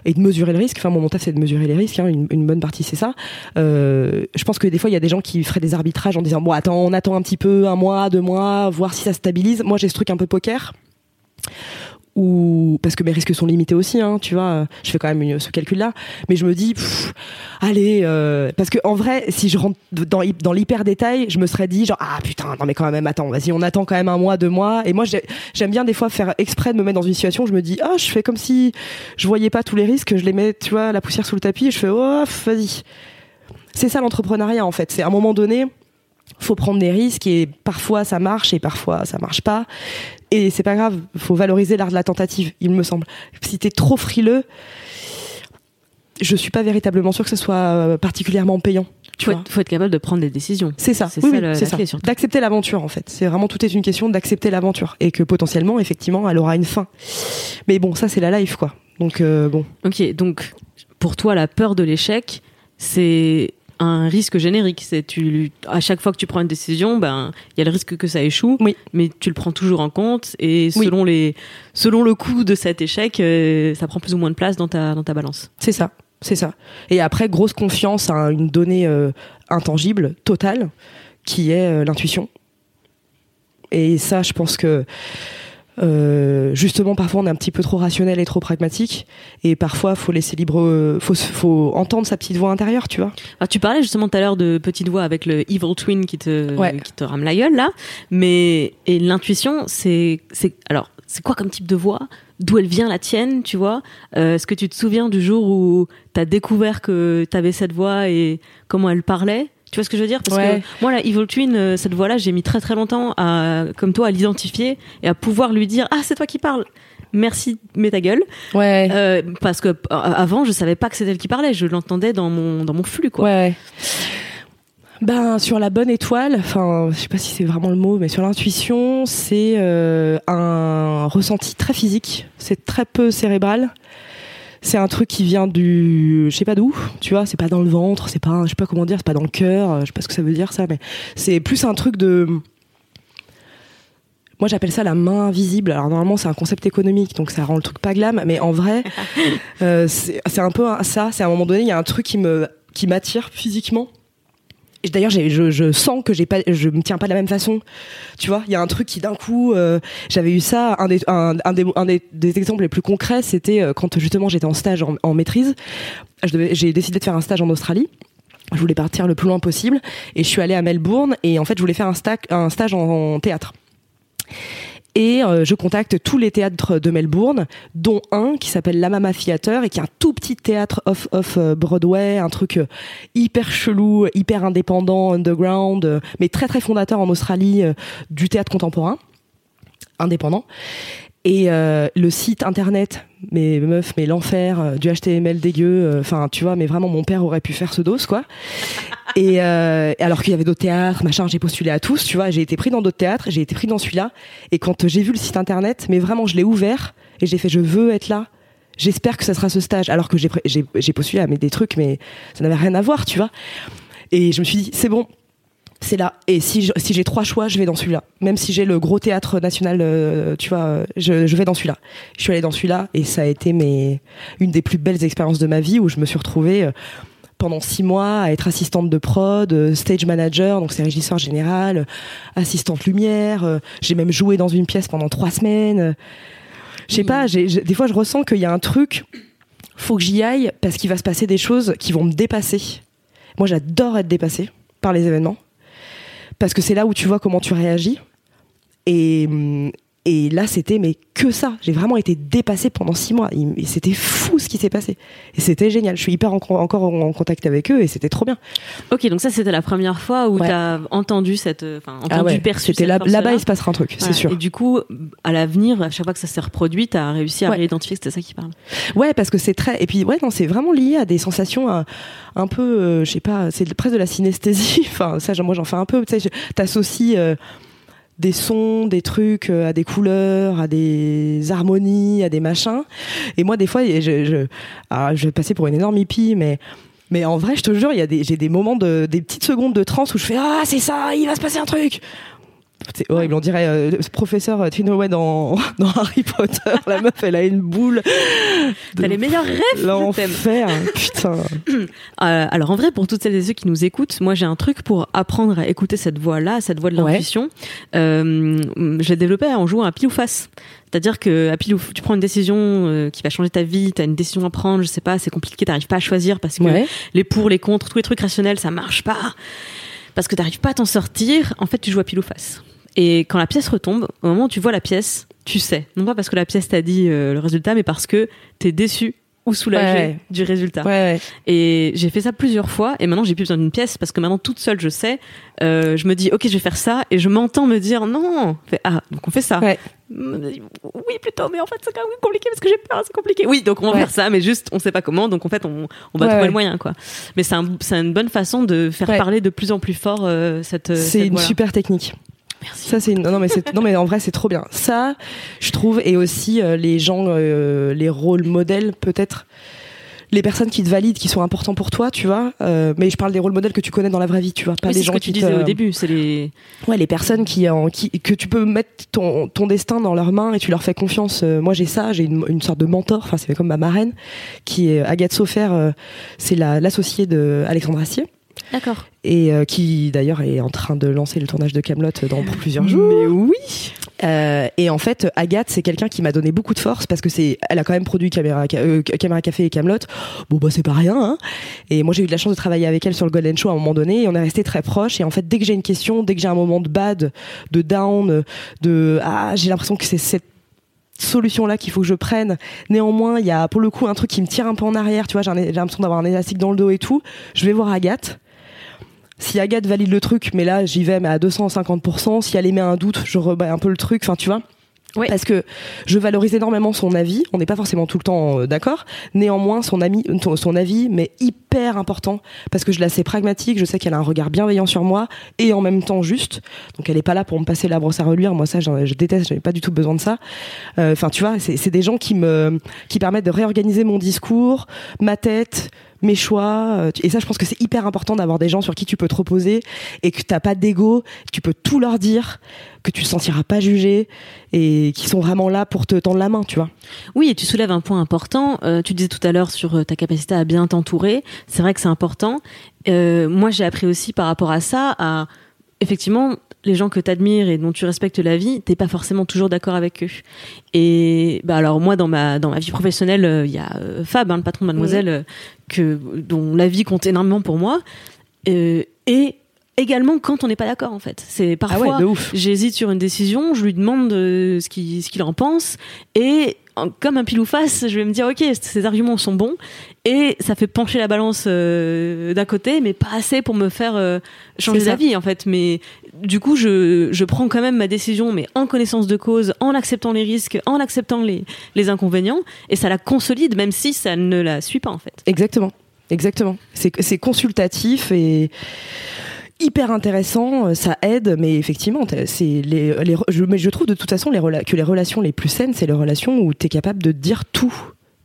et de mesurer le risque. Enfin, mon taf, c'est de mesurer les risques. hein, une, une bonne partie, c'est ça. Euh, je pense que des fois, il y a des gens qui feraient des arbitrages en disant bon, attends, on attend un petit peu, un mois, deux mois, voir si ça stabilise. Moi, j'ai ce truc un peu poker parce que mes risques sont limités aussi, hein, tu vois. Je fais quand même ce calcul-là, mais je me dis, allez, euh, parce que en vrai, si je rentre dans, hy- dans l'hyper détail, je me serais dit genre ah putain, non mais quand même, attends, vas-y, on attend quand même un mois, deux mois. Et moi, j'ai- j'aime bien des fois faire exprès de me mettre dans une situation où je me dis ah, je fais comme si je voyais pas tous les risques, je les mets, tu vois, la poussière sous le tapis, et je fais oh, vas-y. C'est ça l'entrepreneuriat en fait. C'est à un moment donné, faut prendre des risques et parfois ça marche et parfois ça marche pas. Et c'est pas grave, faut valoriser l'art de la tentative, il me semble. Si t'es trop frileux, je suis pas véritablement sûr que ce soit euh, particulièrement payant. Tu Faut vois. être, faut être capable de prendre des décisions. C'est ça, C'est oui, ça oui, c'est ça. D'accepter l'aventure en fait. C'est vraiment tout est une question d'accepter l'aventure et que potentiellement, effectivement, elle aura une fin. Mais bon, ça c'est la life quoi. Donc euh, bon. Ok, donc pour toi, la peur de l'échec, c'est un risque générique. C'est tu à chaque fois que tu prends une décision, ben il y a le risque que ça échoue, Oui. mais tu le prends toujours en compte et Oui. selon les selon le coût de cet échec, euh, ça prend plus ou moins de place dans ta dans ta balance. C'est ça, c'est ça. Et après, grosse confiance à une donnée euh, intangible, totale, qui est euh, l'intuition. Et ça, je pense que Euh, justement, parfois, on est un petit peu trop rationnel et trop pragmatique, et parfois, faut laisser libre, faut, faut entendre sa petite voix intérieure, tu vois. Ah, tu parlais justement tout à l'heure de petite voix avec le evil twin qui te, qui te rame la gueule là, mais et l'intuition, c'est, c'est, alors, c'est quoi comme type de voix? D'où elle vient la tienne, tu vois? Euh, Est-ce que tu te souviens du jour où t'as découvert que t'avais cette voix et comment elle parlait? Tu vois ce que je veux dire? Parce que moi, la Evil Twin, euh, cette voix-là, j'ai mis très très longtemps, à, comme toi, à l'identifier et à pouvoir lui dire Ah, c'est toi qui parles Merci, mets ta gueule. Ouais. Euh, parce que euh, avant, je savais pas que c'était elle qui parlait. Je l'entendais dans mon dans mon flux, quoi. Ouais. Ben sur la bonne étoile, enfin je sais pas si c'est vraiment le mot, mais sur l'intuition, c'est un ressenti très physique. C'est très peu cérébral c'est un truc qui vient du je sais pas d'où tu vois c'est pas dans le ventre c'est pas je sais pas comment dire c'est pas dans le cœur euh, je sais pas ce que ça veut dire ça mais c'est plus un truc de moi j'appelle ça la main invisible. Alors normalement c'est un concept économique donc ça rend le truc pas glam mais en vrai euh, c'est un peu ça c'est à un moment donné il y a un truc qui me qui m'attire physiquement D'ailleurs, je, sens que j'ai pas, je me tiens pas de la même façon. Tu vois, il y a un truc qui d'un coup, euh, j'avais eu ça. Un des, exemples les plus concrets, c'était euh, quand justement j'étais en stage en, maîtrise. J'ai décidé de faire un stage en Australie. Je voulais partir le plus loin possible et je suis allée à Melbourne et en fait je voulais faire un stage en théâtre et euh, je contacte tous les théâtres de Melbourne, dont un qui s'appelle La Mama Theater et qui est un tout petit théâtre off off euh, Broadway, un truc euh, hyper chelou, hyper indépendant, underground, mais très très fondateur en Australie du théâtre contemporain indépendant. Et le site internet, mes meufs, mais l'enfer, du HTML dégueu, enfin tu vois, mais vraiment mon père aurait pu faire ce dos quoi. Et euh, alors qu'il y avait d'autres théâtres, machin, j'ai postulé à tous, tu vois, j'ai été pris dans d'autres théâtres, j'ai été pris dans celui-là. Et quand j'ai vu le site internet, mais vraiment, je l'ai ouvert et j'ai fait, je veux être là. J'espère que ça sera ce stage. Alors que j'ai postulé à mais des trucs, mais ça n'avait rien à voir, tu vois. Et je me suis dit, c'est bon, c'est là. Et si si j'ai trois choix, je vais dans celui-là. Même si j'ai le gros théâtre national, euh, tu vois, je, je, vais dans celui-là. Je suis allée dans celui-là et ça a été mes une des plus belles expériences de ma vie où je me suis retrouvée. Euh, pendant six mois à être assistante de prod, euh, stage manager, donc c'est régisseur général, assistante lumière. J'ai même joué dans une pièce pendant trois semaines. Je sais pas, des fois je ressens qu'il y a un truc, faut que j'y aille parce qu'il va se passer des choses qui vont me dépasser. Moi j'adore être dépassée par les événements parce que c'est là où tu vois comment tu réagis. Et, hum, et là, c'était mais que ça. J'ai vraiment été dépassée pendant six mois. C'était fou ce qui s'est passé. Et c'était génial. Je suis hyper encore en contact avec eux et c'était trop bien. Ok, donc ça c'était la première fois où tu as entendu cette, enfin ah entendu perçu. C'était là, là-bas, il se passera un truc, c'est sûr. Et du coup, à l'avenir, à chaque fois que ça s'est reproduit, tu as réussi à identifier que c'était ça qui parle. Ouais, parce que c'est très. Et puis ouais, non, c'est vraiment lié à des sensations euh, un, peu, euh, je sais pas, c'est presque de la synesthésie. enfin, ça, moi j'en fais un peu. Tu sais, t'associes. Euh, des sons, des trucs, euh, à des couleurs, à des harmonies, à des machins. Et moi, des fois, je, je, vais passer pour une énorme hippie, mais mais en vrai, je te jure, il y a des, j'ai des moments de, des petites secondes de transe où je fais ah c'est ça, il va se passer un truc c'est horrible, on dirait euh, professeur euh, Tinoway dans, dans Harry Potter. La meuf, elle a une boule. T'as les meilleurs rêves. L'enfer, putain. Euh, alors en vrai, pour toutes celles et ceux qui nous écoutent, moi j'ai un truc pour apprendre à écouter cette voix-là, cette voix de l'intuition. Euh, je l'ai développé en jouant à pile ou face. C'est-à-dire que à pile ou tu prends une décision qui va changer ta vie, t'as une décision à prendre, je sais pas, c'est compliqué, t'arrives pas à choisir parce que les pour, les contre, tous les trucs rationnels, ça marche pas parce que t'arrives pas à t'en sortir. En fait, tu joues à pile ou face. Et quand la pièce retombe, au moment où tu vois la pièce, tu sais. Non pas parce que la pièce t'a dit euh, le résultat, mais parce que t'es déçu ou soulagé du résultat. Ouais, et j'ai fait ça plusieurs fois et maintenant j'ai plus besoin d'une pièce parce que maintenant toute seule je sais, euh, je me dis ok je vais faire ça et je m'entends me dire non, ah donc on fait ça. Oui plutôt mais en fait c'est quand même compliqué parce que j'ai peur c'est compliqué. Oui donc on va faire ça mais juste on sait pas comment donc en fait on, on va trouver le moyen quoi. Mais c'est un, une bonne façon de faire parler de plus en plus fort euh, cette. C'est une super technique. Merci. Ça c'est non mais c'est non mais en vrai c'est trop bien. Ça je trouve et aussi euh, les gens euh, les rôles modèles peut-être les personnes qui te valident, qui sont importants pour toi, tu vois. Euh, mais je parle des rôles modèles que tu connais dans la vraie vie, tu vois, pas les gens que tu disais au début, c'est les ouais les personnes qui, en, qui que tu peux mettre ton, ton destin dans leurs mains et tu leur fais confiance. moi j'ai ça, j'ai une, une, sorte de mentor, enfin c'est comme ma marraine qui est Agathe Sofer, c'est la l'associée de Alexandre Assier D'accord. et euh, qui d'ailleurs est en train de lancer le tournage de Camelot dans plusieurs jours. Mais oui. Euh, et en fait, Agathe, c'est quelqu'un qui m'a donné beaucoup de force parce que c'est, elle a quand même produit Caméra, Ca- euh, Caméra Café et Camelot. Bon bah c'est pas rien. Hein. Et moi j'ai eu de la chance de travailler avec elle sur le Golden Show à un moment donné et on est resté très proches. Et en fait, dès que j'ai une question, dès que j'ai un moment de bad, de down, de ah j'ai l'impression que c'est cette solution là qu'il faut que je prenne. Néanmoins, il y a pour le coup un truc qui me tire un peu en arrière. Tu vois, j'ai l'impression d'avoir un élastique dans le dos et tout. Je vais voir Agathe. Si Agathe valide le truc, mais là j'y vais mais à 250%. Si elle émet un doute, je rebats un peu le truc. Enfin, tu vois. Parce que je valorise énormément son avis. On n'est pas forcément tout le temps euh, d'accord. Néanmoins, son, ami, euh, son avis m'est hyper important parce que je la sais pragmatique. Je sais qu'elle a un regard bienveillant sur moi et en même temps juste. Donc elle est pas là pour me passer la brosse à reluire. Moi ça, j'en- je déteste. J'avais pas du tout besoin de ça. Euh, Enfin, tu vois, c'est c'est des gens qui me qui permettent de réorganiser mon discours, ma tête mes choix euh, et ça je pense que c'est hyper important d'avoir des gens sur qui tu peux te reposer et que t'as pas d'ego que tu peux tout leur dire que tu te sentiras pas jugé et qui sont vraiment là pour te tendre la main tu vois Oui, et tu soulèves un point important. Euh, tu disais tout à l'heure sur euh, ta capacité à bien t'entourer. C'est vrai que c'est important. Euh, moi, j'ai appris aussi par rapport à ça, à effectivement les gens que tu admires et dont tu respectes la vie, t'es pas forcément toujours d'accord avec eux. Et bah alors moi dans ma dans ma vie professionnelle, euh, il y a euh, Fab, hein, le patron de Mademoiselle, euh, que dont la vie compte énormément pour moi. Et également quand on n'est pas d'accord en fait. C'est parfois Ah ouf J'hésite sur une décision, je lui demande ce qu'il ce qu'il en pense, et comme un pile ou face, je vais me dire ok, ces arguments sont bons, et ça fait pencher la balance euh, d'un côté, mais pas assez pour me faire euh, changer d'avis en fait. Mais du coup, je, je prends quand même ma décision, mais en connaissance de cause, en acceptant les risques, en acceptant les, les inconvénients, et ça la consolide, même si ça ne la suit pas en fait. exactement exactement c'est c'est consultatif et hyper intéressant, euh, ça aide, mais effectivement, c'est les, les, je, mais je trouve de toute façon les que les relations les plus saines, c'est les relations où tu es capable de dire tout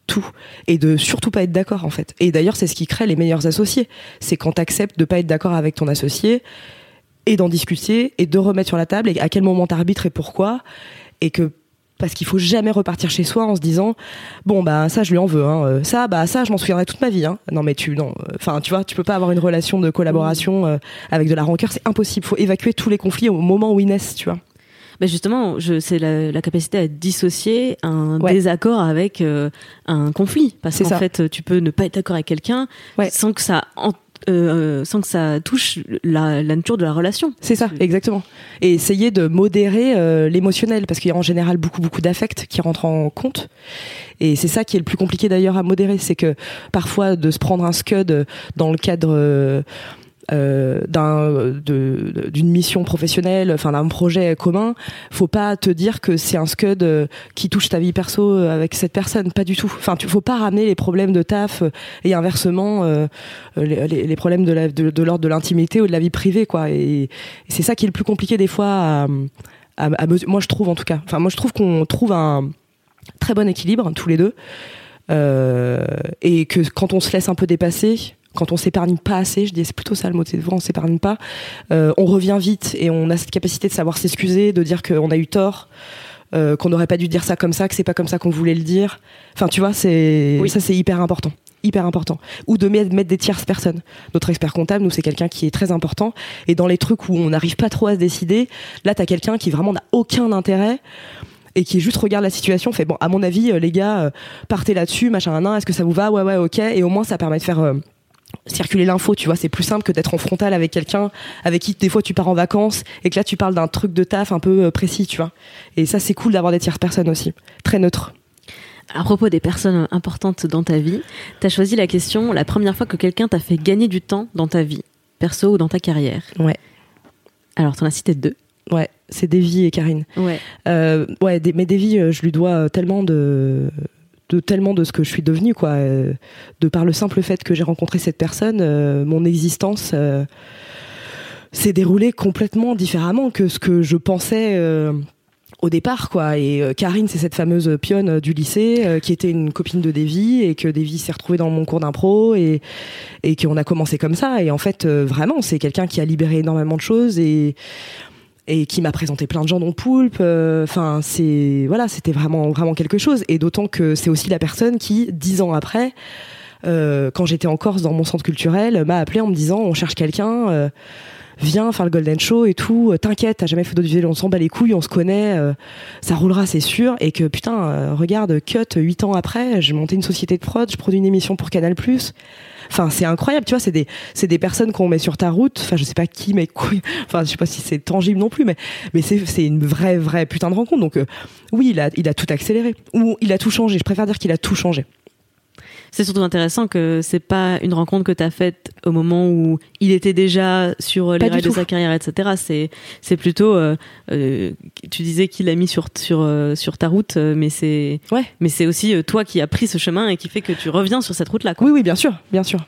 tout et de surtout pas être d'accord en fait. Et d'ailleurs, c'est ce qui crée les meilleurs associés. C'est quand t'acceptes de pas être d'accord avec ton associé et d'en discuter et de remettre sur la table et à quel moment t'arbitres et pourquoi et que parce qu'il faut jamais repartir chez soi en se disant bon bah ça je lui en veux hein. euh, ça bah ça je m'en souviendrai toute ma vie hein. non mais tu non euh, enfin tu vois tu peux pas avoir une relation de collaboration euh, avec de la rancœur c'est impossible faut évacuer tous les conflits au moment où ils naissent tu vois Bah justement, c'est la, la capacité à dissocier un Ouais. désaccord avec euh, un conflit, parce qu'en fait, tu peux ne pas être d'accord avec quelqu'un Ouais. sans que ça en- euh, sans que ça touche la, la nature de la relation. C'est ça, exactement. Et essayer de modérer euh, l'émotionnel, parce qu'il y a en général beaucoup, beaucoup d'affects qui rentrent en compte. Et c'est ça qui est le plus compliqué d'ailleurs à modérer, c'est que parfois de se prendre un scud dans le cadre euh, d'une mission professionnelle, enfin d'un projet commun, faut pas te dire que c'est un scud euh, qui touche ta vie perso euh, avec cette personne, pas du tout. Enfin, tu faut pas ramener les problèmes de taf et inversement les, problèmes de l'ordre de l'intimité ou de la vie privée, quoi. Et, c'est ça qui est le plus compliqué des fois à, moi je trouve en tout cas. Enfin, moi je trouve qu'on trouve un très bon équilibre tous les deux et que quand on se laisse un peu dépasser quand on s'épargne pas assez, je dis c'est plutôt ça le mot, c'est on s'épargne pas, euh, on revient vite et on a cette capacité de savoir s'excuser, de dire qu'on a eu tort, euh, qu'on n'aurait pas dû dire ça comme ça, que c'est pas comme ça qu'on voulait le dire. Enfin, tu vois, c'est Oui. ça c'est hyper important, hyper important. Ou de mettre, des tierces personnes. Notre expert comptable, nous c'est quelqu'un qui est très important et dans les trucs où on n'arrive pas trop à se décider, là t'as quelqu'un qui vraiment n'a aucun intérêt et qui juste regarde la situation, fait bon, à mon avis, euh, les gars, partez là-dessus, machin, nan, est-ce que ça vous va? Ouais, ouais, ok. Et au moins, ça permet de faire euh, circuler l'info, tu vois. C'est plus simple que d'être en frontal avec quelqu'un avec qui des fois tu pars en vacances et que là tu parles d'un truc de taf un peu euh, précis, tu vois. Et ça, c'est cool d'avoir des tierces personnes aussi, très neutres. À propos des personnes importantes dans ta vie, tu as choisi la question la première fois que quelqu'un t'a fait gagner du temps dans ta vie, perso ou dans ta carrière. Ouais. Alors, t'en as cité deux. Ouais, c'est Davy et Karine. Ouais. Euh, ouais, mais Davy, euh, je lui dois tellement de de tellement de ce que je suis devenue quoi. Euh, de par le simple fait que j'ai rencontré cette personne euh, mon existence euh, s'est déroulée complètement différemment que ce que je pensais au départ quoi. Et Karine c'est cette fameuse pionne du lycée qui était une copine de Davy et que Davy s'est retrouvée dans mon cours d'impro et et qu'on a commencé comme ça. Et en fait vraiment c'est quelqu'un qui a libéré énormément de choses et et qui m'a présenté plein de gens dont Poulpe. euh, Enfin, c'est voilà, c'était vraiment vraiment quelque chose. Et d'autant que c'est aussi la personne qui, dix ans après, euh, quand j'étais en Corse dans mon centre culturel, m'a appelé en me disant on cherche quelqu'un. euh, Viens faire le Golden Show et tout. euh, T'inquiète, t'as jamais fait d'audiovisuel, on s'en bat les couilles, on se connaît, euh, ça roulera, c'est sûr. Et que putain, euh, regarde, cut, huit ans après, j'ai monté une société de prod, je produis une émission pour Canal+. Enfin, c'est incroyable, tu vois, c'est des, c'est des personnes qu'on met sur ta route. Enfin, je sais pas qui, mais quoi. Enfin, je sais pas si c'est tangible non plus, mais, mais c'est, c'est une vraie, vraie putain de rencontre. Donc, euh, oui, il a, il a tout accéléré. Ou il a tout changé. Je préfère dire qu'il a tout changé. C'est surtout intéressant que c'est pas une rencontre que tu as faite au moment où il était déjà sur les rails de sa carrière, etc. C'est c'est plutôt, euh, euh, tu disais qu'il l'a mis sur sur euh, sur ta route, euh, mais c'est Ouais. mais c'est aussi toi qui as pris ce chemin et qui fait que tu reviens sur cette route-là. quoi. Oui, oui, bien sûr, bien sûr.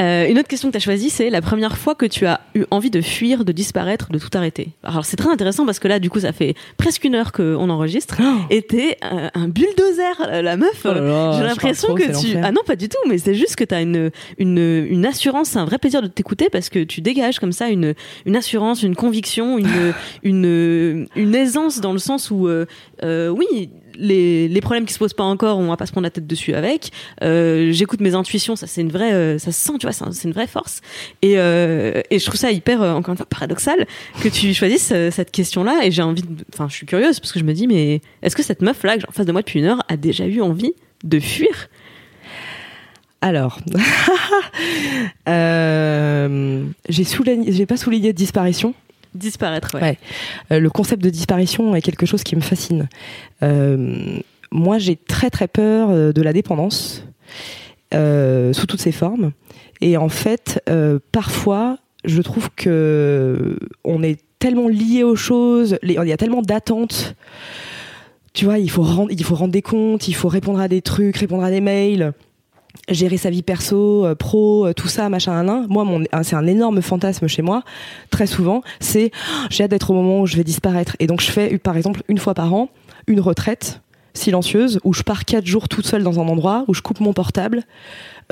Euh, une autre question que tu as choisie, c'est la première fois que tu as eu envie de fuir, de disparaître, de tout arrêter. Alors c'est très intéressant parce que là, du coup, ça fait presque une heure qu'on enregistre. Et t'es un, un bulldozer, euh, la meuf. Oh J'ai l'impression trop, que tu... Ah non, pas du tout, mais c'est juste que t'as une, une, une assurance, c'est un vrai plaisir de t'écouter parce que tu dégages comme ça une, une assurance, une conviction, une, une, une aisance dans le sens où, euh, euh, oui, les, problèmes qui se posent pas encore, on va pas se prendre la tête dessus avec. Euh, J'écoute mes intuitions, ça c'est une vraie, euh, ça se sent, tu vois, c'est un- c'est une vraie force. Et, euh, et je trouve ça hyper, encore une fois, paradoxal que tu choisisses cette question-là. Et j'ai envie, enfin, je suis curieuse parce que je me dis, mais est-ce que cette meuf-là que j'ai en face de moi depuis une heure a déjà eu envie de fuir? Alors, j'ai j'ai pas souligné de disparition. Disparaître. Euh, le concept de disparition est quelque chose qui me fascine. Euh, moi, j'ai très très peur euh, de la dépendance sous toutes ses formes. Et en fait, parfois, je trouve que on est tellement lié aux choses, il y a tellement d'attentes. Tu vois, il faut rendre des comptes, il faut répondre à des trucs, répondre à des mails gérer sa vie perso, euh, pro, euh, tout ça, machin, un, un. Moi, c'est un énorme fantasme chez moi. Très souvent, c'est oh, j'ai hâte d'être au moment où je vais disparaître. Et donc, je fais, par exemple, une fois par an, une retraite silencieuse où je pars quatre jours toute seule dans un endroit où je coupe mon portable.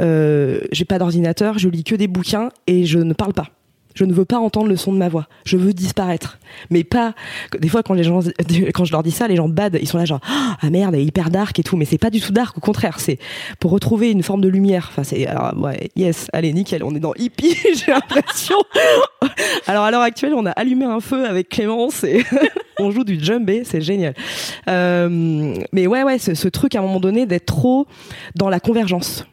Euh, j'ai pas d'ordinateur, je lis que des bouquins et je ne parle pas. Je ne veux pas entendre le son de ma voix. Je veux disparaître. Mais pas. Des fois, quand les gens, quand je leur dis ça, les gens bad, ils sont là genre ah merde, elle est hyper dark et tout. Mais c'est pas du tout dark. Au contraire, c'est pour retrouver une forme de lumière. Enfin, c'est alors, ouais, yes, allez nickel, on est dans hippie. J'ai l'impression. alors à l'heure actuelle, on a allumé un feu avec Clémence et on joue du djembé, c'est génial. Euh, mais ouais, ouais, ce, ce truc à un moment donné d'être trop dans la convergence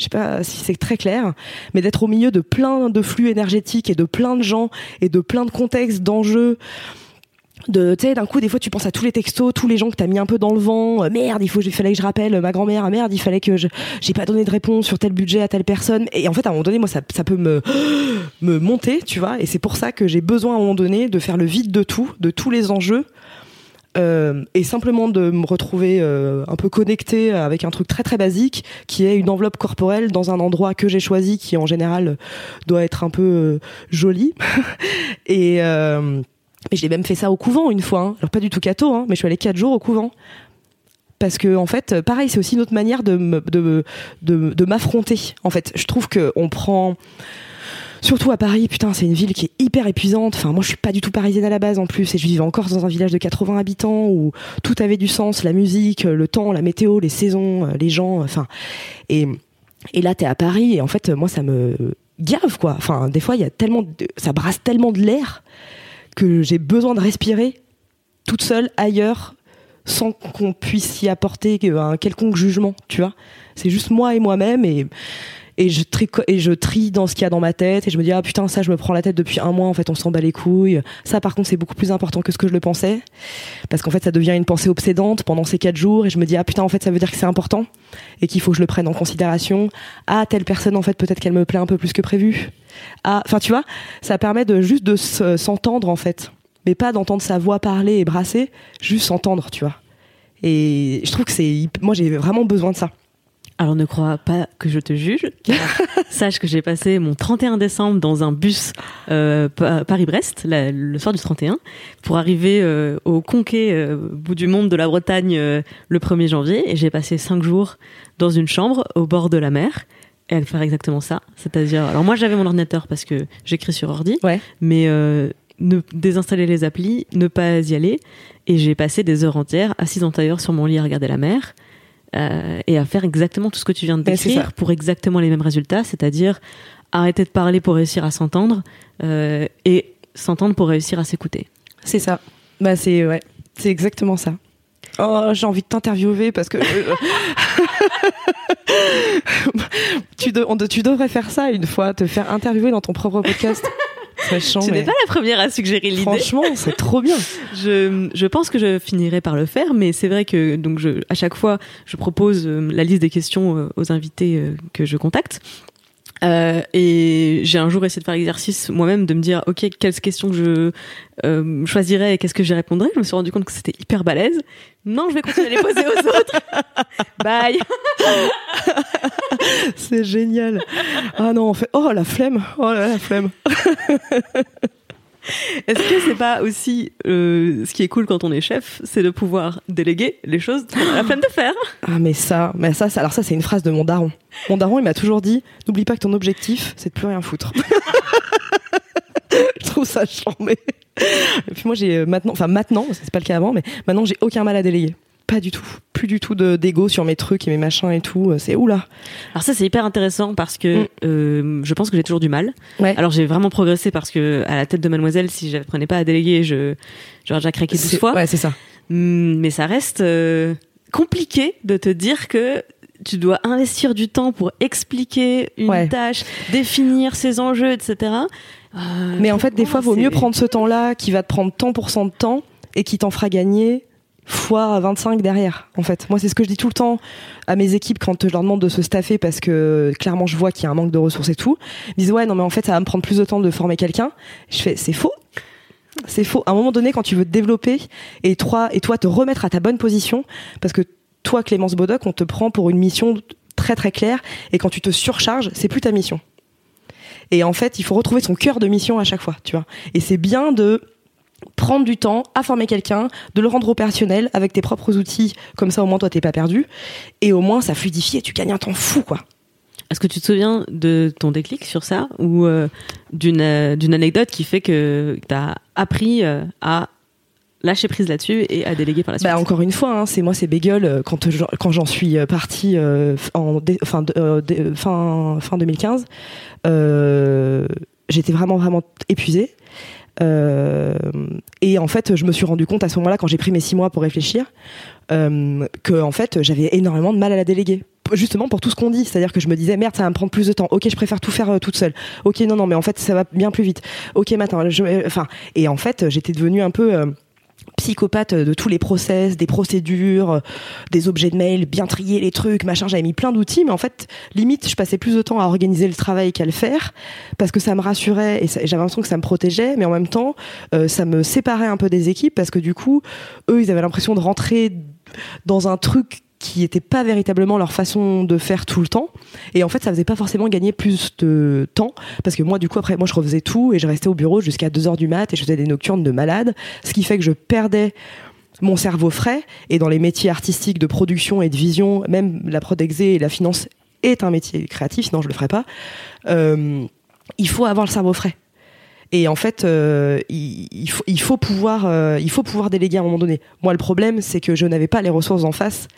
je sais pas si c'est très clair, mais d'être au milieu de plein de flux énergétiques et de plein de gens et de plein de contextes, d'enjeux. De, tu sais, d'un coup, des fois, tu penses à tous les textos, tous les gens que t'as mis un peu dans le vent. Euh, merde, il faut, fallait que je rappelle euh, ma grand-mère. Ah, merde, il fallait que je, j'ai pas donné de réponse sur tel budget à telle personne. Et en fait, à un moment donné, moi, ça, ça peut me, me monter, tu vois. Et c'est pour ça que j'ai besoin à un moment donné de faire le vide de tout, de tous les enjeux. Euh, et simplement de me retrouver euh, un peu connecté avec un truc très très basique qui est une enveloppe corporelle dans un endroit que j'ai choisi qui en général euh, doit être un peu joli. Et et j'ai même fait ça au couvent une fois hein. alors pas du tout cato hein, mais je suis allée quatre jours au couvent. Parce que en fait pareil c'est aussi une autre manière de de de, de m'affronter en fait. Je trouve que on prend Surtout à Paris, putain, c'est une ville qui est hyper épuisante. Enfin, moi, je suis pas du tout parisienne à la base en plus, et je vivais encore dans un village de 80 habitants où tout avait du sens, la musique, le temps, la météo, les saisons, euh, les gens. Enfin, et et là, t'es à Paris, et en fait, moi, ça me gave quoi. Enfin, des fois, il y a tellement, ça brasse tellement de l'air que j'ai besoin de respirer toute seule ailleurs sans qu'on puisse y apporter un quelconque jugement, tu vois. C'est juste moi et moi-même et et je trie et je dans ce qu'il y a dans ma tête et je me dis ah putain ça je me prends la tête depuis un mois en fait on s'en bat les couilles. Ça par contre c'est beaucoup plus important que ce que je le pensais. Parce qu'en fait ça devient une pensée obsédante pendant ces quatre jours et je me dis ah putain en fait ça veut dire que c'est important et qu'il faut que je le prenne en considération. Ah telle personne en fait peut-être qu'elle me plaît un peu plus que prévu. Ah enfin tu vois ça permet de juste de se- s'entendre en fait. Mais pas d'entendre sa voix parler et brasser juste s'entendre tu vois. Et je trouve que c'est moi j'ai vraiment besoin de ça Alors ne crois pas que je te juge. car sache que j'ai passé mon 31 décembre dans un bus euh, Pa- Paris-Brest, le soir du 31, pour arriver euh, au Conquet, euh, bout du monde de la Bretagne, euh, le 1er janvier. Et j'ai passé cinq jours dans une chambre au bord de la mer. Et à faire exactement ça. C'est-à-dire, alors moi j'avais mon ordinateur parce que j'écris sur ordi, ouais mais euh, ne désinstaller les applis, ne pas y aller. Et j'ai passé des heures entières assise en tailleur sur mon lit à regarder la mer. Euh, et à faire exactement tout ce que tu viens de décrire ça. pour exactement les mêmes résultats, c'est-à-dire arrêter de parler pour réussir à s'entendre euh, et s'entendre pour réussir à s'écouter. C'est ça. Bah c'est ouais, c'est exactement ça. Oh, j'ai envie de t'interviewer parce que tu, de- on tu devrais faire ça une fois, te faire interviewer dans ton propre podcast. C'est chiant, tu mais n'es pas la première à suggérer l'idée. franchement, c'est trop bien. Je, je pense que je finirai par le faire, mais c'est vrai que donc je, à chaque fois, je propose euh, la liste des questions euh, aux invités euh, que je contacte. Euh, et j'ai un jour essayé de faire l'exercice moi-même de me dire ok quelles questions je euh, choisirais et qu'est-ce que j'y répondrais. Je me suis rendu compte que c'était hyper balèze. Non, je vais continuer à les poser aux autres. Bye. C'est génial. Ah non, on fait oh la flemme. Oh là, la flemme. Est-ce que c'est pas aussi euh, ce qui est cool quand on est chef, c'est de pouvoir déléguer les choses qu'on a la flemme de faire. Ah mais ça, mais ça, ça- alors ça c'est une phrase de mon daron. Mon daron il m'a toujours dit n'oublie pas que ton objectif c'est de plus rien foutre. Je trouve ça charmé. Et puis moi j'ai euh, maintenant, enfin maintenant, c'est pas le cas avant, mais maintenant j'ai aucun mal à déléguer. Pas du tout. Plus du tout de- d'ego sur mes trucs et mes machins et tout. C'est oula. Alors ça c'est hyper intéressant parce que Mm. euh, je pense que j'ai toujours du mal. Ouais. Alors j'ai vraiment progressé parce que à la tête de Mademoiselle, si j'apprenais pas à déléguer, je j'aurais déjà craqué 12 C'est- fois. Ouais, c'est ça. Mm, Mais ça reste euh, compliqué de te dire que tu dois investir du temps pour expliquer une Ouais. tâche, définir ses enjeux, etc. Euh, Mais en fait, des fois, vaut mieux prendre ce temps-là qui va te prendre tant pour cent de temps et qui t'en fera gagner fois 25 derrière. En fait, moi, c'est ce que je dis tout le temps à mes équipes quand je leur demande de se staffer parce que clairement, je vois qu'il y a un manque de ressources et tout. Ils disent ouais, non, mais en fait, ça va me prendre plus de temps de former quelqu'un. Je fais c'est faux. C'est faux. À un moment donné, quand tu veux te développer et toi, et toi te remettre à ta bonne position, parce que toi, Clémence Bodoc, on te prend pour une mission très très claire, et quand tu te surcharges, c'est plus ta mission. Et en fait, il faut retrouver son cœur de mission à chaque fois, tu vois. Et c'est bien de prendre du temps à former quelqu'un, de le rendre opérationnel avec tes propres outils, comme ça au moins toi t'es pas perdu, et au moins ça fluidifie et tu gagnes un temps fou, quoi. Est-ce que tu te souviens de ton déclic sur ça ou euh, d'une euh, d'une anecdote qui fait que tu as appris euh, à lâcher prise là-dessus et à déléguer par la suite? Bah encore une fois, hein, c'est moi c'est Bagel quand quand j'en suis partie euh, en dé- fin, euh, dé- fin fin 2015, euh, j'étais vraiment vraiment épuisée. Euh, et en fait, je me suis rendu compte à ce moment-là, quand j'ai pris mes six mois pour réfléchir, euh, que en fait, j'avais énormément de mal à la déléguer. Justement pour tout ce qu'on dit, c'est-à-dire que je me disais merde, ça va me prendre plus de temps. Ok, je préfère tout faire euh, toute seule. Ok, non, non, mais en fait, ça va bien plus vite. Ok, euh, enfin, et en fait, j'étais devenue un peu psychopathe de tous les process, des procédures, des objets de mail, bien trier les trucs, machin. J'avais mis plein d'outils, mais en fait, limite, je passais plus de temps à organiser le travail qu'à le faire parce que ça me rassurait et j'avais l'impression que ça me protégeait, mais en même temps, euh, ça me séparait un peu des équipes parce que du coup, eux, ils avaient l'impression de rentrer dans un truc qui était pas véritablement leur façon de faire tout le temps. Et en fait ça faisait pas forcément gagner plus de temps. Parce que moi du coup après moi je refaisais tout et je restais au bureau jusqu'à 2 heures du mat et je faisais des nocturnes de malade. Ce qui fait que je perdais mon cerveau frais. Et dans les métiers artistiques de production et de vision même la prod exé et la finance est un métier créatif sinon je le ferais pas. Euh, il faut avoir le cerveau frais. Et en fait, euh, il faut, il faut pouvoir, euh, il faut pouvoir déléguer à un moment donné. Moi, le problème, c'est que je n'avais pas les ressources en face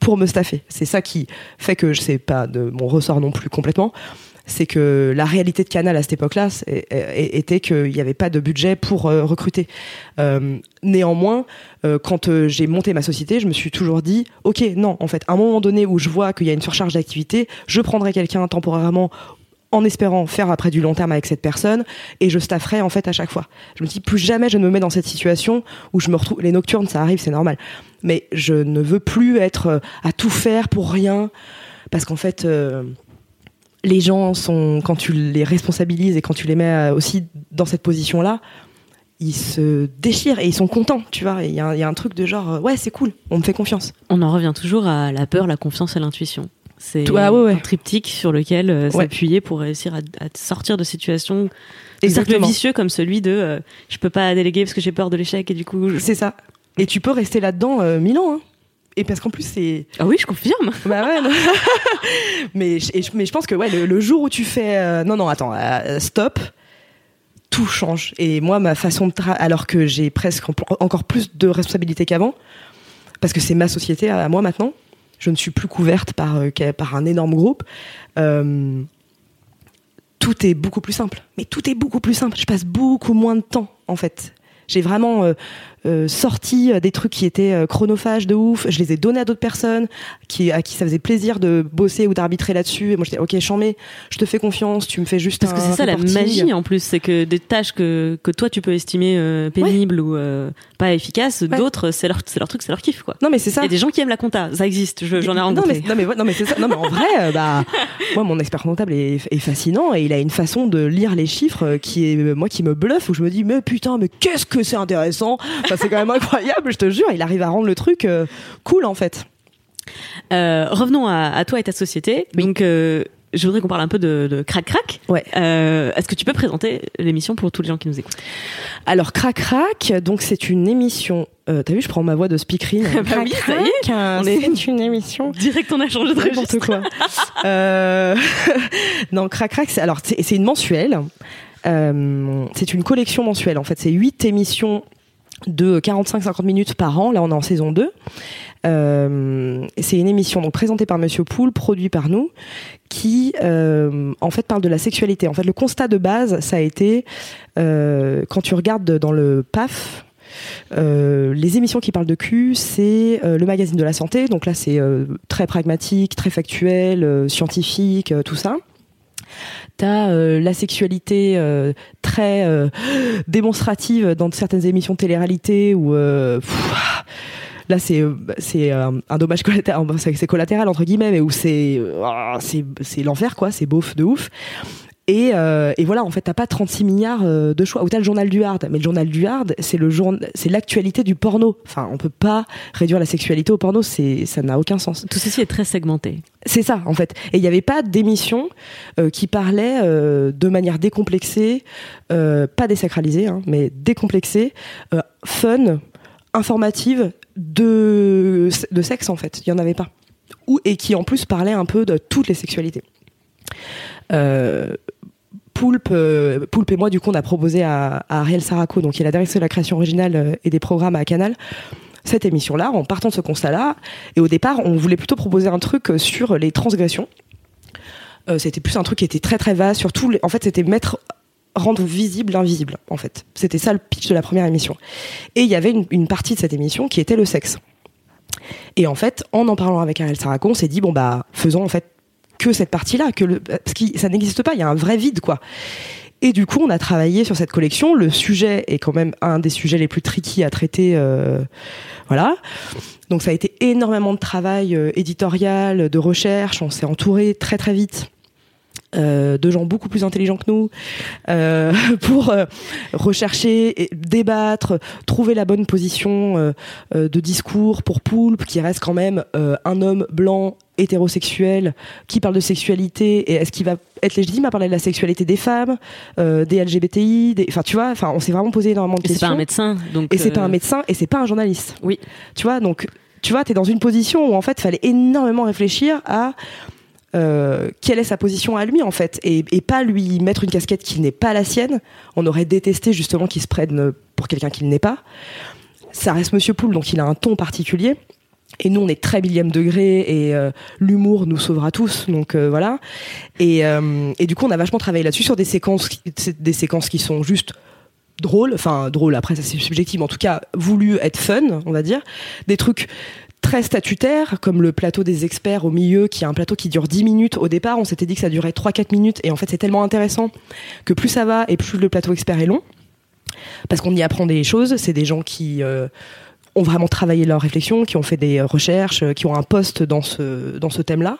pour me staffer. C'est ça qui fait que je sais pas de mon ressort non plus complètement. C'est que la réalité de Canal à cette époque-là était qu'il n'y avait pas de budget pour euh, recruter. Euh, néanmoins, euh, quand j'ai monté ma société, je me suis toujours dit, ok, non, en fait, à un moment donné où je vois qu'il y a une surcharge d'activité, je prendrai quelqu'un temporairement en espérant faire après du long terme avec cette personne et je stafferai en fait à chaque fois. Je me dis plus jamais je ne me mets dans cette situation où je me retrouve les nocturnes ça arrive c'est normal mais je ne veux plus être euh, à tout faire pour rien parce qu'en fait euh, les gens sont quand tu les responsabilises et quand tu les mets euh, aussi dans cette position là ils se déchirent et ils sont contents tu vois il y, a un- il y a un truc de genre ouais c'est cool on me fait confiance On en revient toujours à la peur, la confiance et l'intuition. C'est Tout- ah ouais, ouais. un triptyque sur lequel euh, s'appuyer pour réussir à, à sortir de situations de cercles Exactement. vicieux comme celui de euh, je peux pas déléguer parce que j'ai peur de l'échec et du coup je- c'est ça et tu peux rester là-dedans euh, mille ans hein. et parce qu'en plus c'est ah oui je confirme Bah ouais. non. mais, je- mais je pense que ouais, le, le jour où tu fais euh, non non attends stop, tout change. Et moi ma façon de tra- alors que j'ai presque en- encore plus de responsabilités qu'avant parce que c'est ma société à moi maintenant. Je ne suis plus couverte par, par un énorme groupe. tout est beaucoup plus simple. Mais tout est beaucoup plus simple. Je passe beaucoup moins de temps, en fait. J'ai vraiment euh, sorti euh, des trucs qui étaient euh, chronophages de ouf. Je les ai donnés à d'autres personnes qui, à qui ça faisait plaisir de bosser ou d'arbitrer là-dessus. Et moi, j'étais, ok, chambé, je te fais confiance, tu me fais juste Parce que c'est ça la magie en plus, c'est que des tâches que, que toi tu peux estimer pénibles ou pas efficaces, d'autres, c'est leur, c'est leur truc, c'est leur kiff, quoi. Non, mais c'est ça. Il y a des gens qui aiment la compta, ça existe, j'en ai rencontré. Non, mais, non, mais, c'est ça. Non, mais en vrai, bah, moi, mon expert comptable est, est, fascinant et il a une façon de lire les chiffres qui est, moi, qui me bluffe où je me dis, mais putain, mais qu'est-ce que c'est intéressant. C'est quand même incroyable je te jure. Il arrive à rendre le truc euh, cool, en fait. Euh, revenons à, toi et ta société. Donc, euh, je voudrais qu'on parle un peu de, Crac Crac. Ouais. Est-ce que tu peux présenter l'émission pour tous les gens qui nous écoutent? Alors Crac Crac, donc c'est une émission. T'as vu, je prends ma voix de speakerine. bah oui, ça y est. C'est une émission. Direct, on a changé de N'importe quoi. non, Crac Crac, c'est alors c'est une mensuelle. c'est une collection mensuelle. En fait, c'est huit émissions de 45-50 minutes par an. Là, on est en saison 2. Euh, c'est une émission donc présentée par Monsieur Poul, produit par nous, qui euh, en fait parle de la sexualité. En fait, le constat de base, ça a été euh, quand tu regardes dans le PAF. les émissions qui parlent de cul, c'est le magazine de la santé. Donc là, c'est très pragmatique, très factuel, scientifique, tout ça. T'as euh, la sexualité euh, très euh, démonstrative dans certaines émissions télé-réalité où là c'est un dommage collatéral entre guillemets mais où c'est c'est c'est l'enfer quoi. C'est beauf de ouf et, euh, et, voilà, en fait, t'as pas 36 milliards euh, de choix. Ou t'as le journal du hard, mais le journal du hard, c'est le c'est l'actualité du porno. Enfin, on peut pas réduire la sexualité au porno, c'est ça n'a aucun sens. Tout ceci est très segmenté. C'est ça, en fait. Et il n'y avait pas d'émission euh, qui parlait de manière décomplexée, pas désacralisée, hein, mais décomplexée, fun, informative de de sexe en fait. Il y en avait pas. Ou et qui en plus parlait un peu de toutes les sexualités. Euh, Poulpe, euh, Poulpe et moi, du coup, on a proposé à, Ariel Saraco, donc qui est la directrice de la création originale euh, et des programmes à Canal, cette émission-là, en partant de ce constat-là. Et au départ, on voulait plutôt proposer un truc sur les transgressions. c'était plus un truc qui était très très vaste. Surtout, en fait, c'était mettre rendre visible l'invisible, en fait. C'était ça le pitch de la première émission. Et il y avait une, une, partie de cette émission qui était le sexe. Et en fait, en en parlant avec Ariel Saraco, on s'est dit bon bah faisons en fait que cette partie-là, que le, parce que ça n'existe pas, il y a un vrai vide, quoi. Et du coup, on a travaillé sur cette collection. Le sujet est quand même un des sujets les plus tricky à traiter. Euh, voilà. Donc ça a été énormément de travail euh, éditorial, de recherche. On s'est entouré très très vite euh, de gens beaucoup plus intelligents que nous euh, pour euh, rechercher, et débattre, trouver la bonne position euh, de discours pour Poulpe, qui reste quand même un homme blanc hétérosexuel qui parle de sexualité et est-ce qu'il va être légitime à parler de la sexualité des femmes, des LGBTI, des... enfin tu vois, enfin on s'est vraiment posé énormément de questions. C'est pas un médecin, donc. Et c'est pas un médecin et c'est pas un journaliste. Oui. Tu vois, donc tu vois, t'es dans une position où en fait, fallait énormément réfléchir à euh, quelle est sa position à lui en fait et, pas lui mettre une casquette qui n'est pas la sienne. On aurait détesté justement qu'il se prenne pour quelqu'un qu'il n'est pas. Ça reste Monsieur Poul, donc il a un ton particulier. Et nous, on est très millième degré et euh, l'humour nous sauvera tous. Donc euh, voilà. Et, du coup, on a vachement travaillé là-dessus sur des séquences, des séquences qui sont juste drôles. Enfin, drôles. Après, ça c'est subjectif. Mais en tout cas, voulu être fun, on va dire. Des trucs très statutaire, comme le plateau des experts au milieu, qui est un plateau qui dure 10 minutes. Au départ, on s'était dit que ça durait 3-4 minutes, et en fait, c'est tellement intéressant que plus ça va et plus le plateau expert est long, parce qu'on y apprend des choses. C'est des gens qui euh, ont vraiment travaillé leur réflexion, qui ont fait des recherches, qui ont un poste dans ce, dans ce thème-là.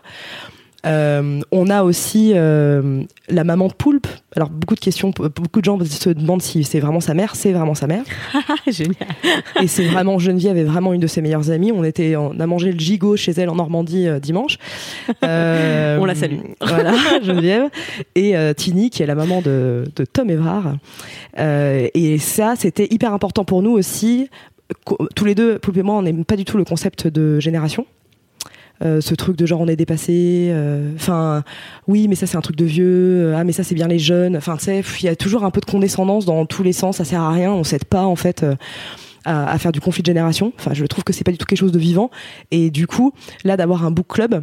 Euh, on a aussi euh, la maman de Poulpe. Alors beaucoup de questions, beaucoup de gens se demandent si c'est vraiment sa mère. C'est vraiment sa mère. Génial. Et c'est vraiment Geneviève est vraiment une de ses meilleures amies. On était, on a mangé le gigot chez elle en Normandie euh, dimanche. on la salue. Voilà Geneviève et Tini qui est la maman de, de Tom Evrard. et ça c'était hyper important pour nous aussi. Tous les deux, Poulpe et moi, on n'aime pas du tout le concept de génération. Euh, ce truc de genre on est dépassé euh, enfin oui mais ça c'est un truc de vieux ah mais ça c'est bien les jeunes enfin tu sais il y a toujours un peu de condescendance dans tous les sens ça sert à rien on s'aide pas en fait euh. à, à faire du conflit de génération. Enfin, je trouve que c'est pas du tout quelque chose de vivant. Et du coup, là, d'avoir un book club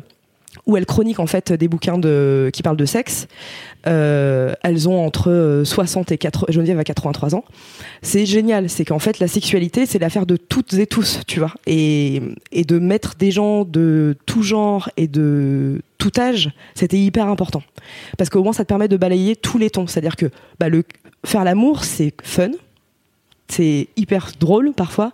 où elles chroniquent en fait des bouquins qui parlent de sexe. Euh, elles ont entre 60 et 80, Geneviève a 83 ans. C'est génial, c'est qu'en fait la sexualité c'est l'affaire de toutes et tous, tu vois, et, de mettre des gens de tout genre et de tout âge, c'était hyper important. Parce qu'au moins ça te permet de balayer tous les tons, c'est-à-dire que bah, faire l'amour c'est fun, c'est hyper drôle parfois,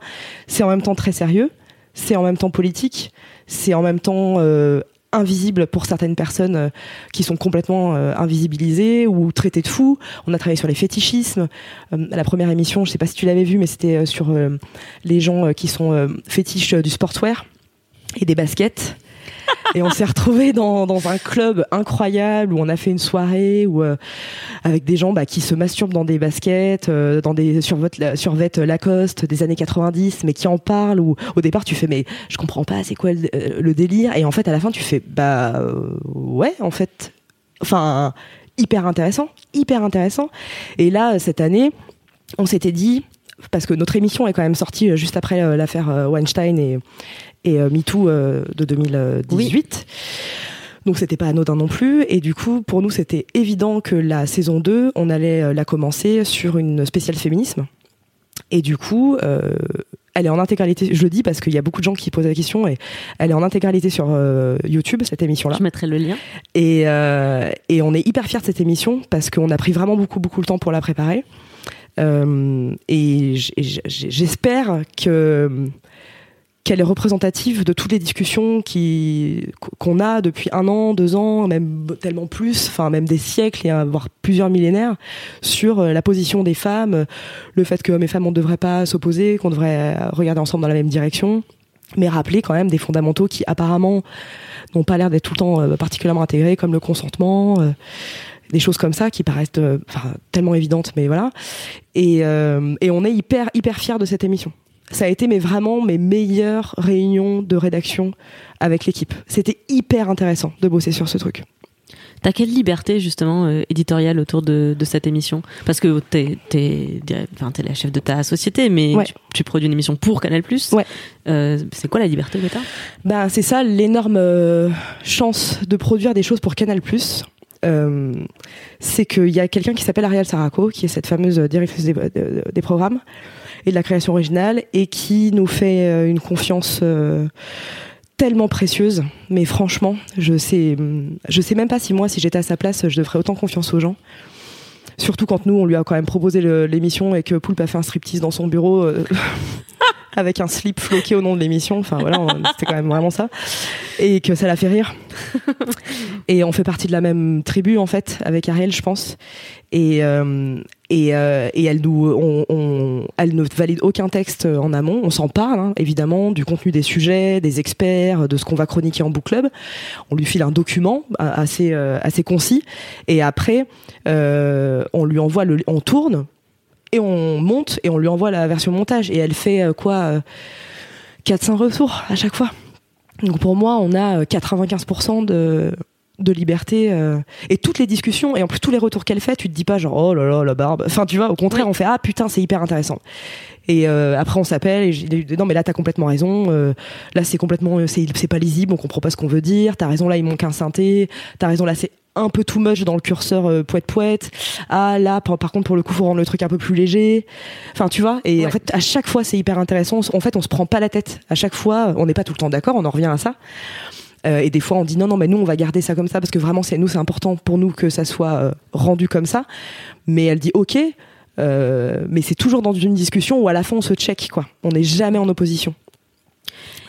c'est en même temps très sérieux, c'est en même temps politique, c'est en même temps euh, invisible pour certaines personnes euh, qui sont complètement euh, invisibilisées ou traitées de fous. On a travaillé sur les fétichismes. Euh, la première émission, je sais pas si tu l'avais vu, mais c'était sur les gens qui sont fétiches du sportswear et des baskets. Et on s'est retrouvés dans, un club incroyable où on a fait une soirée où, euh, avec des gens bah, qui se masturbent dans des baskets, euh, dans des survêtes, Lacoste des années 90, mais qui en parlent. Au départ tu fais mais je comprends pas, c'est quoi le, euh, délire? Et en fait à la fin tu fais bah euh, ouais en fait, enfin hyper intéressant, hyper intéressant. Et là cette année on s'était dit parce que notre émission est quand même sortie juste après l'affaire Weinstein et, et euh, MeToo euh, de 2018. Donc c'était pas anodin non plus. Et du coup, pour nous, c'était évident que la saison 2, on allait euh, la commencer sur une spéciale féminisme. Et du coup, euh, elle est en intégralité, je le dis parce qu'il y a beaucoup de gens qui posent la question, et elle est en intégralité sur euh, YouTube, cette émission-là. Je mettrai le lien. Et, euh, et on est hyper fiers de cette émission parce qu'on a pris vraiment beaucoup, beaucoup le temps pour la préparer. Et j'espère que qu'elle est représentative de toutes les discussions qui qu'on a depuis un an, deux ans, même tellement plus, enfin même des siècles et voire plusieurs millénaires sur euh, la position des femmes, euh, le fait que hommes et femmes on ne devrait pas s'opposer, qu'on devrait euh, regarder ensemble dans la même direction, mais rappeler quand même des fondamentaux qui apparemment n'ont pas l'air d'être tout le temps particulièrement intégrés, comme le consentement. des choses comme ça qui paraissent enfin, tellement évidentes, mais voilà. Et, euh, et on est hyper, hyper fiers de cette émission. Ça a été mais vraiment mes meilleures réunions de rédaction avec l'équipe. C'était hyper intéressant de bosser sur ce truc. T'as quelle liberté justement euh, éditoriale autour de, de cette émission? Parce que t'es dir- enfin, la chef de ta société, mais Ouais. tu, tu produis une émission pour Canal+. Ouais. Euh, c'est quoi la liberté que t'as? Ben, c'est ça l'énorme euh, chance de produire des choses pour Canal+. C'est qu'il y a quelqu'un qui s'appelle Ariel Saraco, qui est cette fameuse directrice des, de- des programmes et de la création originale, et qui nous fait euh, une confiance euh, tellement précieuse. Mais franchement, je sais, je sais même pas si moi, si j'étais à sa place, je devrais autant confiance aux gens. Surtout quand nous, on lui a quand même proposé l'émission et que Poulpe a fait un striptease dans son bureau. euh, avec un slip floqué au nom de l'émission. Enfin voilà, c'était quand même vraiment ça. Et que ça l'a fait rire. et on fait partie de la même tribu en fait avec Ariel, je pense. Et euh, et, euh, elle ne valide aucun texte en amont. On s'en parle hein, évidemment du contenu des sujets, des experts, de ce qu'on va chroniquer en book club. On lui file un document euh, assez euh, assez concis. Et après, on lui envoie on tourne et on monte et on lui envoie la version montage et elle fait quoi euh, 400 retours à chaque fois. Donc pour moi, on a euh, 95% de de liberté euh, et toutes les discussions et en plus tous les retours qu'elle fait tu te dis pas genre oh là là la barbe. Enfin tu vois au contraire Oui. on fait ah putain c'est hyper intéressant. Et euh, après on s'appelle et dis non mais là t'as complètement raison euh, là c'est complètement euh, c'est c'est pas lisible on comprend pas ce qu'on veut dire t'as raison là il manque un synthé t'as raison là c'est un peu too much dans le curseur euh, poète poète ah là par, par contre pour le coup faut rendre le truc un peu plus léger. Enfin tu vois et Ouais. en fait à chaque fois c'est hyper intéressant en fait on se prend pas la tête. À chaque fois on n'est pas tout le temps d'accord on en revient à ça euh, et des fois, on dit non, non, mais nous, on va garder ça comme ça parce que vraiment, c'est nous, c'est important pour nous que ça soit euh, rendu comme ça. Mais elle dit ok, euh, mais c'est toujours dans une discussion où à la fin, on se check, quoi. On n'est jamais en opposition.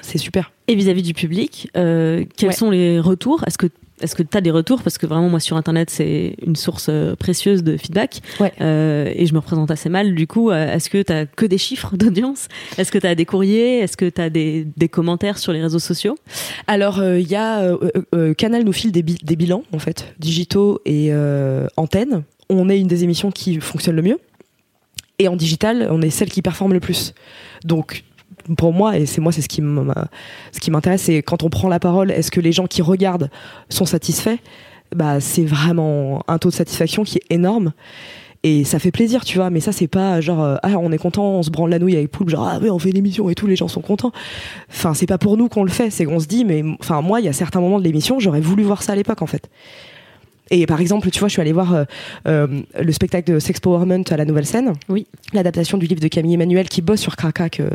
C'est super. Et vis-à-vis du public, quels Ouais. sont les retours? Est-ce que est-ce que tu as des retours? Parce que vraiment, moi, sur Internet, c'est une source euh, précieuse de feedback. Ouais. Euh, et je me représente assez mal. Du coup, euh, est-ce que tu as que des chiffres d'audience? Est-ce que tu as des courriers? Est-ce que tu as des, des commentaires sur les réseaux sociaux? Alors, euh, il y a euh, Canal nous file des, bi- des bilans en fait, digitaux et euh, antennes. On est une des émissions qui fonctionne le mieux. Et en digital, on est celle qui performe le plus. Donc, pour moi, et c'est moi, c'est ce qui m'a- ce qui m'intéresse, c'est quand on prend la parole, est-ce que les gens qui regardent sont satisfaits? Bah, c'est vraiment un taux de satisfaction qui est énorme. et ça fait plaisir tu vois mais ça c'est pas genre euh, ah on est content on se branle la nouille avec poule genre ah ouais on fait l'émission et tout les gens sont contents. Enfin c'est pas pour nous qu'on le fait c'est qu'on se dit mais enfin moi il y a certains moments de l'émission j'aurais voulu voir ça à l'époque en fait et par exemple, tu vois, je suis allée voir euh, euh, le spectacle de Sex Powerment à la Nouvelle Scène. Oui. L'adaptation du livre de Camille Emmanuel qui bosse sur Cracac euh,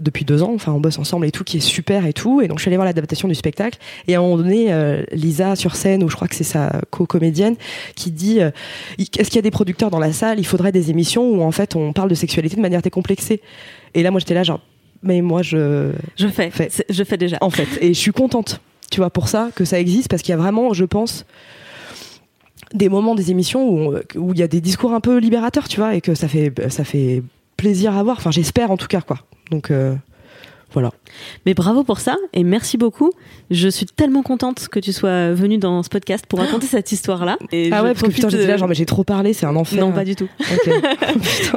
depuis deux ans. Enfin, on bosse ensemble et tout, qui est super et tout. Et donc, je suis allée voir l'adaptation du spectacle. Et à un moment donné, Lisa sur scène, ou je crois que c'est sa co-comédienne, qui dit est-ce qu'il y a des producteurs dans la salle? Il faudrait des émissions où en fait on parle de sexualité de manière décomplexée. Et là, moi, j'étais là, genre, mais moi, je. Je fais. Je fais déjà. En fait. Et je suis contente, tu vois, pour ça, que ça existe, parce qu'il y a vraiment, je pense, des moments des émissions où on- où il y a des discours un peu libérateurs, tu vois, et que ça fait, ça fait plaisir à voir. Enfin, j'espère en tout cas, quoi. Donc, euh, voilà. Mais bravo pour ça et merci beaucoup. Je suis tellement contente que tu sois venue dans ce podcast pour raconter cette histoire-là. Et Ah ouais, parce que putain, j'étais là, de- genre, mais j'ai trop parlé, c'est un enfer. Non, pas du tout. Putain.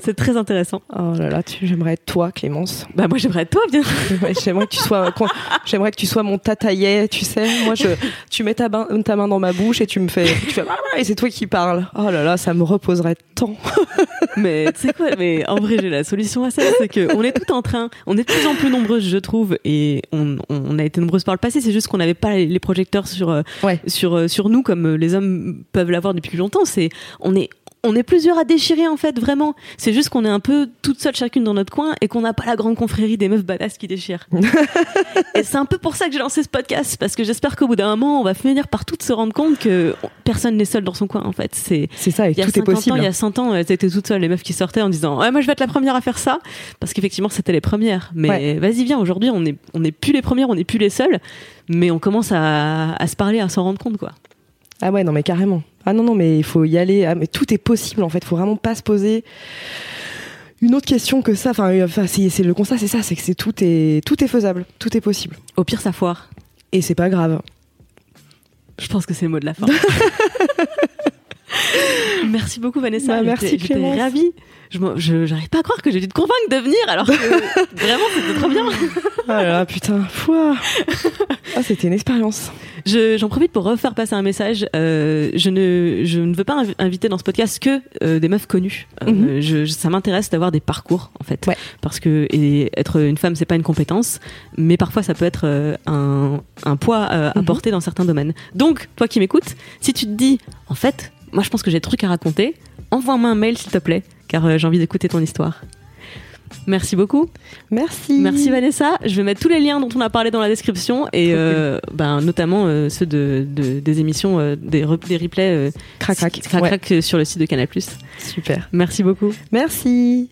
C'est très intéressant. Oh là là, tu- j'aimerais être toi, Clémence. Bah moi j'aimerais être toi bien. J'aimerais que tu sois, qu'on- j'aimerais que tu sois mon tataillet, tu sais. Moi, je, tu mets ta, bain- ta main dans ma bouche et tu me fais, tu fais, et c'est toi qui parles. Oh là là, ça me reposerait tant. Mais tu sais quoi Mais en vrai j'ai la solution à ça, c'est que on est tout en train, on est de plus en plus je trouve et on, on a été nombreuses par le passé. C'est juste qu'on n'avait pas les, projecteurs sur euh, Ouais. sur euh, sur nous comme euh, les hommes peuvent l'avoir depuis plus longtemps. C'est on est on est plusieurs à déchirer en fait vraiment. C'est juste qu'on est un peu toutes seules chacune dans notre coin et qu'on n'a pas la grande confrérie des meufs badass qui déchirent. et c'est un peu pour ça que j'ai lancé ce podcast parce que j'espère qu'au bout d'un moment on va finir par toutes se rendre compte que personne n'est seul dans son coin en fait. C'est C'est ça, et il y a tout est 50 possible. ans, il y a 100 ans, elles étaient toutes seules, les meufs qui sortaient en disant Ouais, moi je vais être la première à faire ça. Parce qu'effectivement, c'était les premières. Mais Ouais. vas-y, viens, aujourd'hui, on n'est on plus les premières, on n'est plus les seules. Mais on commence à, à se parler, à s'en rendre compte, quoi. Ah ouais, non, mais carrément. Ah non, non, mais il faut y aller. Ah, mais tout est possible, en fait. Il faut vraiment pas se poser une autre question que ça. Enfin, euh, enfin c'est c'est le constat, c'est ça, c'est que c'est tout est tout est faisable, tout est possible. Au pire, ça foire. Et c'est pas grave. Je pense que c'est le mot de la fin. merci beaucoup, Vanessa. Bah, merci, Clémence. ravie. Je J'arrive pas à croire que j'ai dû te convaincre de venir alors que vraiment c'était trop bien. Ah là putain. Ah, c'était une expérience. Je- J'en profite pour refaire passer un message. Euh, je, ne, je ne veux pas inv- inviter dans ce podcast que euh, des meufs connues. Euh, Mhm. je- ça m'intéresse d'avoir des parcours, en fait. Ouais. Parce que et être une femme, c'est pas une compétence, mais parfois ça peut être un, un poids à Mhm. porter dans certains domaines. Donc, toi qui m'écoutes, si tu te dis, en fait, moi je pense que j'ai des trucs à raconter, envoie-moi un mail s'il te plaît, car euh, j'ai envie d'écouter ton histoire. Merci beaucoup. Merci. Merci Vanessa. Je vais mettre tous les liens dont on a parlé dans la description et euh, ben, notamment euh, ceux de, de- des émissions, euh, des, re- des replays Crac, crac. crac, Ouais. sur le site de Canal+. Super. Merci beaucoup. Merci.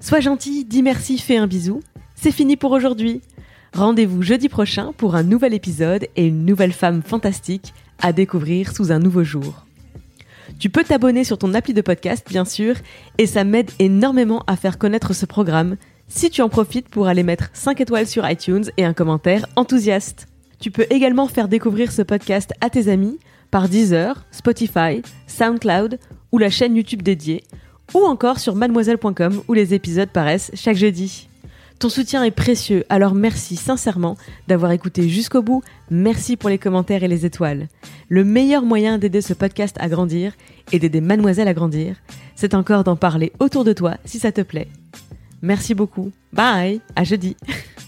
Sois gentil, dis merci, fais un bisou. C'est fini pour aujourd'hui. Rendez-vous jeudi prochain pour un nouvel épisode et une nouvelle femme fantastique à découvrir sous un nouveau jour. Tu peux t'abonner sur ton appli de podcast, bien sûr, et ça m'aide énormément à faire connaître ce programme si tu en profites pour aller mettre 5 étoiles sur iTunes et un commentaire enthousiaste. Tu peux également faire découvrir ce podcast à tes amis par Deezer, Spotify, SoundCloud ou la chaîne YouTube dédiée, ou encore sur mademoiselle.com où les épisodes paraissent chaque jeudi. Ton soutien est précieux, alors merci sincèrement d'avoir écouté jusqu'au bout. Merci pour les commentaires et les étoiles. Le meilleur moyen d'aider ce podcast à grandir et d'aider Mademoiselle à grandir, c'est encore d'en parler autour de toi si ça te plaît. Merci beaucoup. Bye, à jeudi.